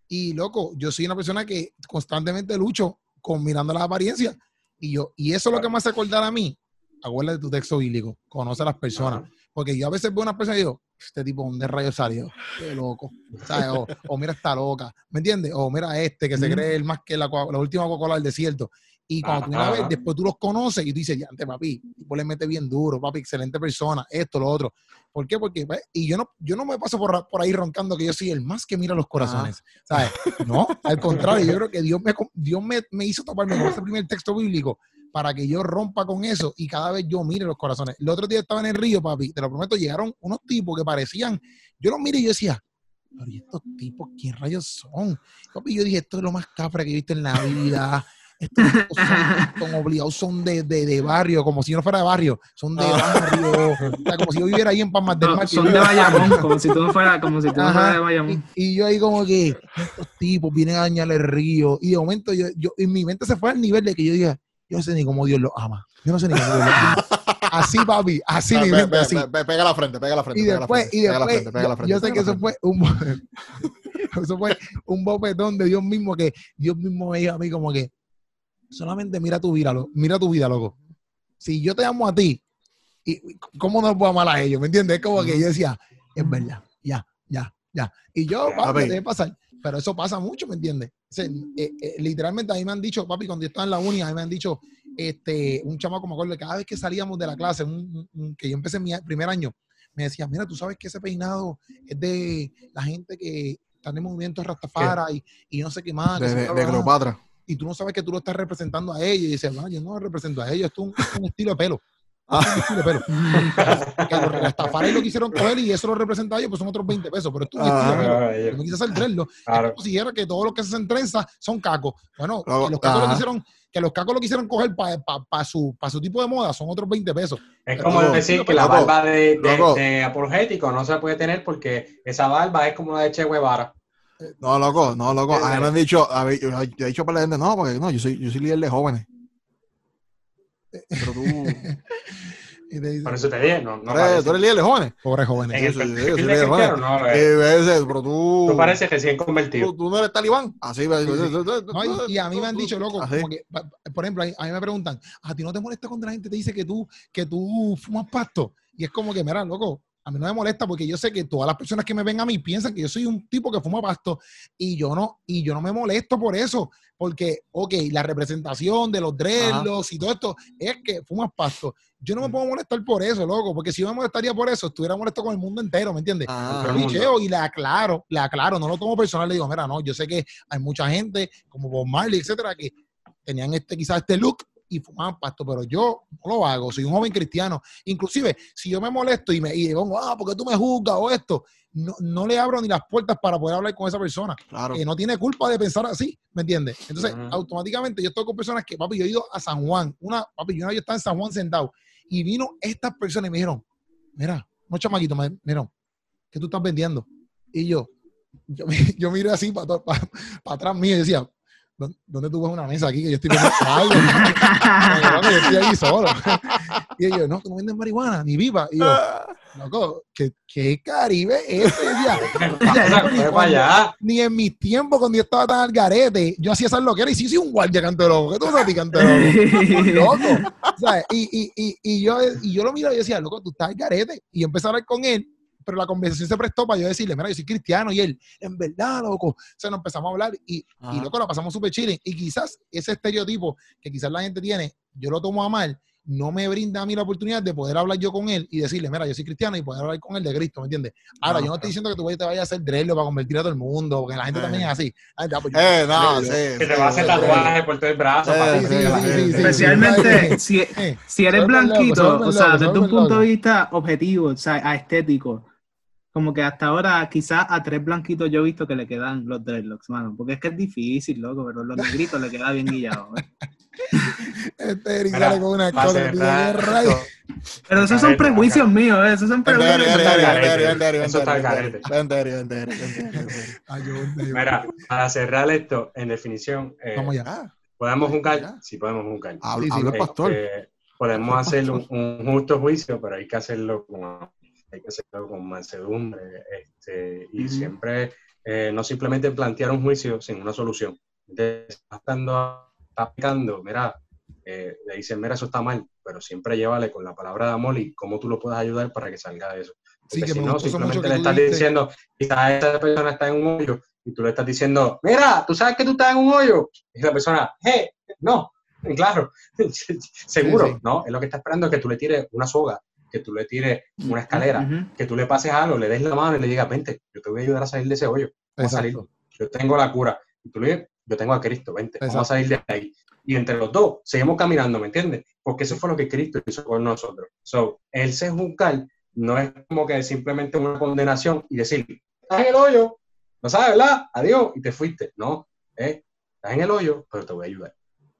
Y loco, yo soy una persona que constantemente lucho con mirando la apariencia. Y yo, y eso es lo que me hace acordar a mí. Acuérdate de tu texto bíblico, conoce a las personas. Porque yo a veces veo a una persona y digo, este tipo, ¿dónde rayos salió? Qué loco. ¿Sabes? O, o mira esta loca, ¿me entiendes? O mira este que se cree el más que la, la última Coca-Cola del desierto. Y cuando tú una Ajá. vez, después tú los conoces y tú dices, ya, ante papi, tipo le mete bien duro, papi, excelente persona, esto, lo otro. ¿Por qué? Porque, pues, y yo no, yo no me paso por, por ahí roncando que yo soy el más que mira los corazones, ¿sabes? No, al contrario, yo creo que Dios me, Dios me, me hizo toparme con ese primer texto bíblico para que yo rompa con eso y cada vez yo mire los corazones. El otro día estaba en el río, papi, te lo prometo, llegaron unos tipos que parecían, yo los miré y yo decía, pero ¿y estos tipos quién rayos son? Papi, yo dije, esto es lo más cafre que he visto en la vida. Estos son, obligados, son de, de, de barrio, como si yo no fuera de barrio, son de barrio, o sea, como si yo viviera ahí en Palmas del No, Mar. son de Bayamón, como si tú no fueras, como si tú no Ajá. fueras de Bayamón. Y, y yo ahí como que estos tipos vienen a dañar el río. Y de momento yo, yo en mi mente se fue al nivel de que yo diga, yo no sé ni cómo Dios lo ama. Yo no sé ni cómo Dios lo ama. Así, papi, así mi mente, pe- así. pe- pe- Pega la frente, pega la frente. Y pega la después, frente, y pega la después, frente, pega la yo, frente, yo sé que eso fue un eso fue un bofetón de Dios mismo que Dios mismo me dijo a mí como que solamente mira tu vida, lo- mira tu vida, loco. Si yo te amo a ti, y ¿cómo no puedo amar a ellos? ¿Me entiendes? Es como que yo decía, es verdad, ya, ya, ya. Y yo, Ya, papi, debe pasar. Pero eso pasa mucho, ¿me entiendes? O sea, eh, eh, literalmente a mí me han dicho, papi, cuando yo estaba en la uni, a mí me han dicho, este, un chamaco, me acuerdo, cada vez que salíamos de la clase, un- un- que yo empecé mi primer año, me decía, mira, tú sabes que ese peinado es de la gente que está en el movimiento Rastafara y, y no sé qué más. De, se de, bla, de bla, bla". Cleopatra. Y tú no sabes que tú lo estás representando a ellos. Y dices, no, yo no lo represento a ellos, esto es un, estilo de pelo. Ah. Es un estilo de pelo. Que a los Rastafari lo quisieron coger y eso lo representa a ellos, pues son otros 20 pesos. Pero esto es un Ah. estilo de pelo. Ay, Yo no quise hacer dreadlock. Claro. Es como si dijera que todos los que se hacen trenzas son cacos. Bueno, que los cacos, lo quisieron, que los cacos lo quisieron coger para su, pa su tipo de moda, son otros 20 pesos. Es como decir que la barba de, de- de apologético no se puede tener porque esa barba es como la de Che Guevara. No, loco, no, loco. A mí Eh, me han dicho, a mí- yo yo he dicho para la gente, no, porque no, yo soy, yo soy líder de jóvenes. Pero tú, dicen, Por eso te dije, no, no tú eres, parece. tú eres líder de jóvenes. pobres jóvenes. En el Sí, sí, sí, sí, de sí, no, eh, veces, pero tú, tú pareces recién convertido. tú, tú no eres talibán. Así, ves, No, y, y a mí me han dicho, loco, como que, por ejemplo, a mí me preguntan, ¿a ti no te molesta cuando la gente te dice que tú, que tú fumas pasto? Y es como que, mira, loco, a mí no me molesta porque yo sé que todas las personas que me ven a mí piensan que yo soy un tipo que fuma pasto y yo no, y yo no me molesto por eso, porque, ok, la representación de los dreadlocks y todo esto es que fumas pasto. Yo no me puedo molestar por eso, loco, porque si yo me molestaría por eso, estuviera molesto con el mundo entero, ¿me entiendes? Ah, y le aclaro, le aclaro, no lo tomo personal, le digo, mira, no, yo sé que hay mucha gente como Bob Marley, etcétera, que tenían este quizás este look y fumaban pasto, pero yo no lo hago, soy un joven cristiano. Inclusive, si yo me molesto y me y digo, ah, porque tú me juzgas o esto, no, no le abro ni las puertas para poder hablar con esa persona, claro. que no tiene culpa de pensar así, ¿me entiendes? Entonces, automáticamente yo estoy con personas que, papi, yo he ido a San Juan, una, papi, yo una vez estaba en San Juan sentado y vino estas personas y me dijeron, mira, no chamaquito, me dijeron, ¿qué tú estás vendiendo? Y yo, yo, yo miré así para atrás mío y decía, "¿Dó- ¿dónde tú ves una mesa aquí que yo estoy vendiendo algo? Yo estoy ahí solo. Y ellos, no, tú no vendes marihuana, ni viva. Y yo, loco, ¿qué, qué Caribe es allá. ni en mis tiempos cuando yo estaba tan al garete, yo hacía esas loqueras y sí soy un guardia canto loco. ¿Qué tú sabes, canto loco? loco. ¿Sabes? Y, y, y, y, yo, y yo lo miraba y decía, loco, tú estás al garete. Y yo empecé a hablar con él, pero la conversación se prestó para yo decirle, mira, yo soy cristiano. Y él, en verdad, loco. O sea, nos empezamos a hablar y, loco, la pasamos súper chile. Y quizás ese estereotipo que quizás la gente tiene, yo lo tomo a mal, no me brinda a mí la oportunidad de poder hablar yo con él y decirle, mira, yo soy cristiano y poder hablar con él de Cristo, ¿me entiendes? Ahora, Ah, yo no estoy diciendo que tú te vayas a hacer drelo para convertir a todo el mundo, porque la gente Eh. también es así. Ah, ya, pues yo- Eh, no, sí. Que sí, te va a hacer sí, tatuajes por todo el brazo. Para sí, que sí, la sí, gente- sí, sí. Especialmente si, si eres blanquito, o sea, desde un punto de vista objetivo, o sea, estético, como que hasta ahora quizás a tres blanquitos yo he visto que le quedan los dreadlocks, mano, porque es que es difícil, loco, pero los negritos le queda bien guillado. ¿eh? Este Eric Mira, sale con una cosa. Pero esos son prejuicios míos, ¿eh? esos son prejuicios. Eso está Mira, para cerrar esto, en definición, eh, ya. Ah, ¿podemos juzgar? Sí, podemos juzgar. Habla Sí, sí, habla el pastor. Este, podemos hacer un, un justo juicio, pero hay que hacerlo con, hay que hacerlo con mansedumbre este, y siempre eh, no simplemente plantear un juicio sin una solución. Entonces, estando, está picando, mira, eh, le dicen, mira, eso está mal, pero siempre llévale con la palabra de amor y cómo tú lo puedes ayudar para que salga de eso. Sí, que si no, simplemente le estás dijiste. diciendo, quizás esa persona está en un hoyo y tú le estás diciendo, mira, tú sabes que tú estás en un hoyo. Y la persona, hey, no, claro, seguro, Sí, sí. ¿no? Es lo que está esperando es que tú le tires una soga, que tú le tires una escalera, que tú le pases algo, le des la mano y le digas, vente, yo te voy a ayudar a salir de ese hoyo, vamos a salir, yo tengo la cura. Y tú le dices, yo tengo a Cristo, vente, vamos a salir de ahí. Y entre los dos, seguimos caminando, ¿me entiendes? Porque eso fue lo que Cristo hizo con nosotros. So, el ser juzgar no es como que simplemente una condenación y decir, estás en el hoyo, no sabes, ¿verdad? Adiós, y te fuiste. No, eh, estás en el hoyo, pero te voy a ayudar.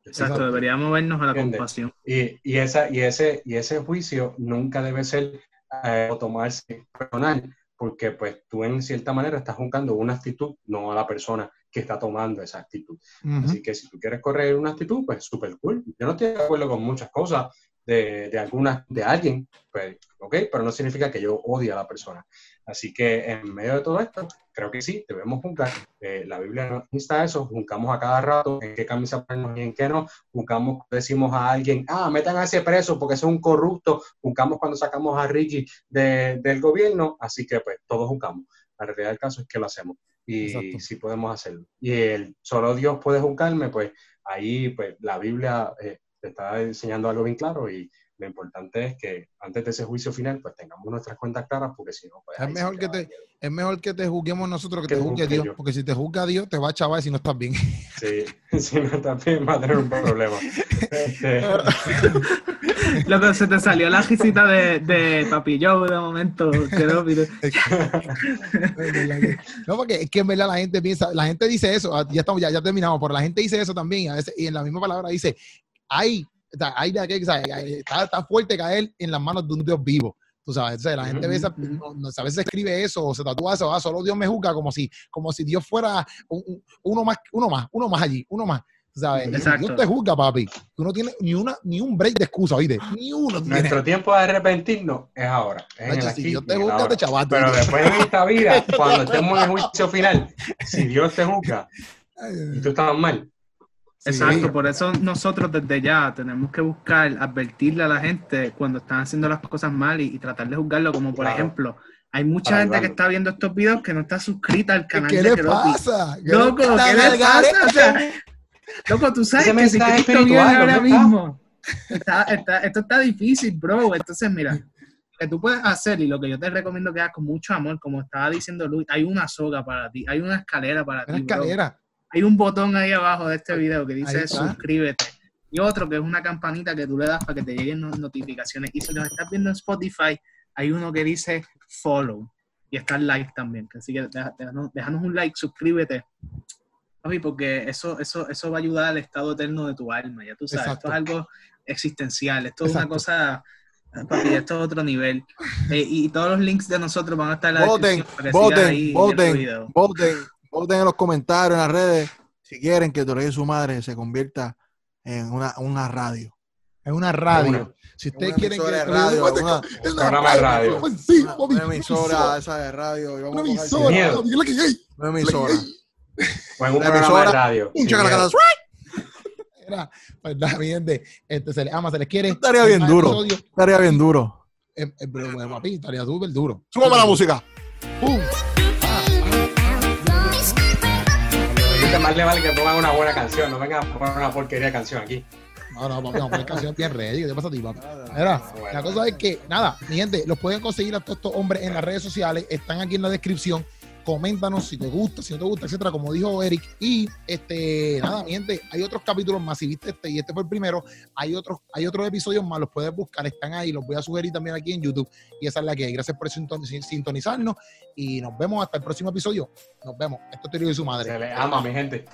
Exacto, deberíamos vernos a la ¿Entiendes? compasión. Y, y, esa, y, ese, y ese juicio nunca debe ser eh, o tomarse personal, porque pues tú en cierta manera estás juzgando una actitud, no a la persona que está tomando esa actitud. Así que si tú quieres correr una actitud, pues súper cool. Yo no estoy de acuerdo con muchas cosas de, de algunas, de alguien, pues, ok, pero no significa que yo odie a la persona. Así que en medio de todo esto, creo que sí, debemos juzgar. Eh, la Biblia nos insta a eso, juzgamos a cada rato en qué camisa ponernos y en qué no. Juzgamos, decimos a alguien, ah, metan a ese preso porque es un corrupto. Juzgamos cuando sacamos a Ricky de- del gobierno. Así que pues todos juzgamos. La realidad del caso es que lo hacemos y Exacto. sí podemos hacerlo. Y el solo Dios puede juzgarme, pues ahí pues la Biblia eh, te está enseñando algo bien claro y lo importante es que antes de ese juicio final pues tengamos nuestras cuentas claras porque si no pues Es mejor que te, es mejor que te juzguemos nosotros que Que te juzgue juzgue Dios. yo. Porque si te juzga Dios, te va a chavar si no estás bien. Sí, si no también va a tener un problema. Este, Loco, se te salió la risita de, de Papi Joe de momento. Creo. No, porque es que en verdad la gente piensa, la gente dice eso, ah, ya estamos, ya, ya terminamos, pero la gente dice eso también, a veces, y en la misma palabra dice, hay, de aquel, está, está fuerte caer en las manos de un Dios vivo. Tú sabes, o sea, la gente ve esa- Ujú. no- no- a veces escribe eso o se tatúa eso, ah, solo Dios me juzga como si, como si Dios fuera un- un- uno más, uno más, uno más allí, uno más. Sabes, Exacto. Dios te juzga, papi. Tú no tienes ni una, ni un break de excusa, oíste, ni uno. nuestro tiempo de arrepentirnos es ahora. Es Nacho, aquí si Dios te juzga, te chavaste. Pero después en esta vida, cuando estemos en el juicio final, si Dios te juzga y tú estás mal, Sí. Exacto, por eso nosotros desde ya tenemos que buscar advertirle a la gente cuando están haciendo las cosas mal y, y tratar de juzgarlo, como por Claro. ejemplo, hay mucha Para gente que está viendo estos videos que no está suscrita al canal ¿Qué de le pasa? ¿Qué Loco, ¿qué le pasa? O sea, loco, tú sabes que si Cristo viene ahora mismo, está- está- esto está difícil, bro. Entonces, mira, lo que tú puedes hacer y lo que yo te recomiendo que hagas con mucho amor, como estaba diciendo Luis, hay una soga para ti, hay una escalera para Una ti. bro. escalera. Hay un botón ahí abajo de este video que dice suscríbete. Y otro que es una campanita que tú le das para que te lleguen no- notificaciones. Y si nos estás viendo en Spotify, hay uno que dice follow. Y está el like también. Así que déjanos, déjanos un like, suscríbete. Papi, porque eso, eso, eso va a ayudar al estado eterno de tu alma. Ya tú sabes, Exacto. esto es algo existencial. Esto es una cosa, papi, esto es otro nivel. Eh, y todos los links de nosotros van a estar en la Voten, descripción para que voten, ahí voten, video. voten, voten en los comentarios, en las redes, si quieren que Torre y su madre se convierta en una, una radio. Es una radio. Una- si ustedes quieren que radio, una- Es una programa de radio. Pues Una, emisora esa de radio. vamos Una emisora. Una emisora. o en un La programa de radio. Un. Era, pues nada, mi gente, este, se les ama, se les quiere. Estaría bien duro. Estaría bien duro. Eh, eh, pero, bueno, papi, estaría súper duro. Súbame la música. ¡Pum! Dice, más le vale que pongan una buena canción, no vengan a poner una porquería de canción aquí. No, no, papi, vamos a poner canciones bien ready. ¿Qué te pasa a ti, papi? Mira, bueno. la cosa es que, nada, mi gente, los pueden conseguir a todos estos hombres en las redes sociales, están aquí en la descripción. Coméntanos si te gusta, si no te gusta, etcétera, como dijo Eric. Y este, nada, mi gente, hay otros capítulos más. Si viste este y este fue el primero, hay otros, hay otros episodios más, los puedes buscar, están ahí, los voy a sugerir también aquí en YouTube. Y esa es la que hay. Gracias por sinton- sintonizarnos y nos vemos hasta el próximo episodio. Nos vemos. Esto es Teoría y su madre. Se le ama, mi gente.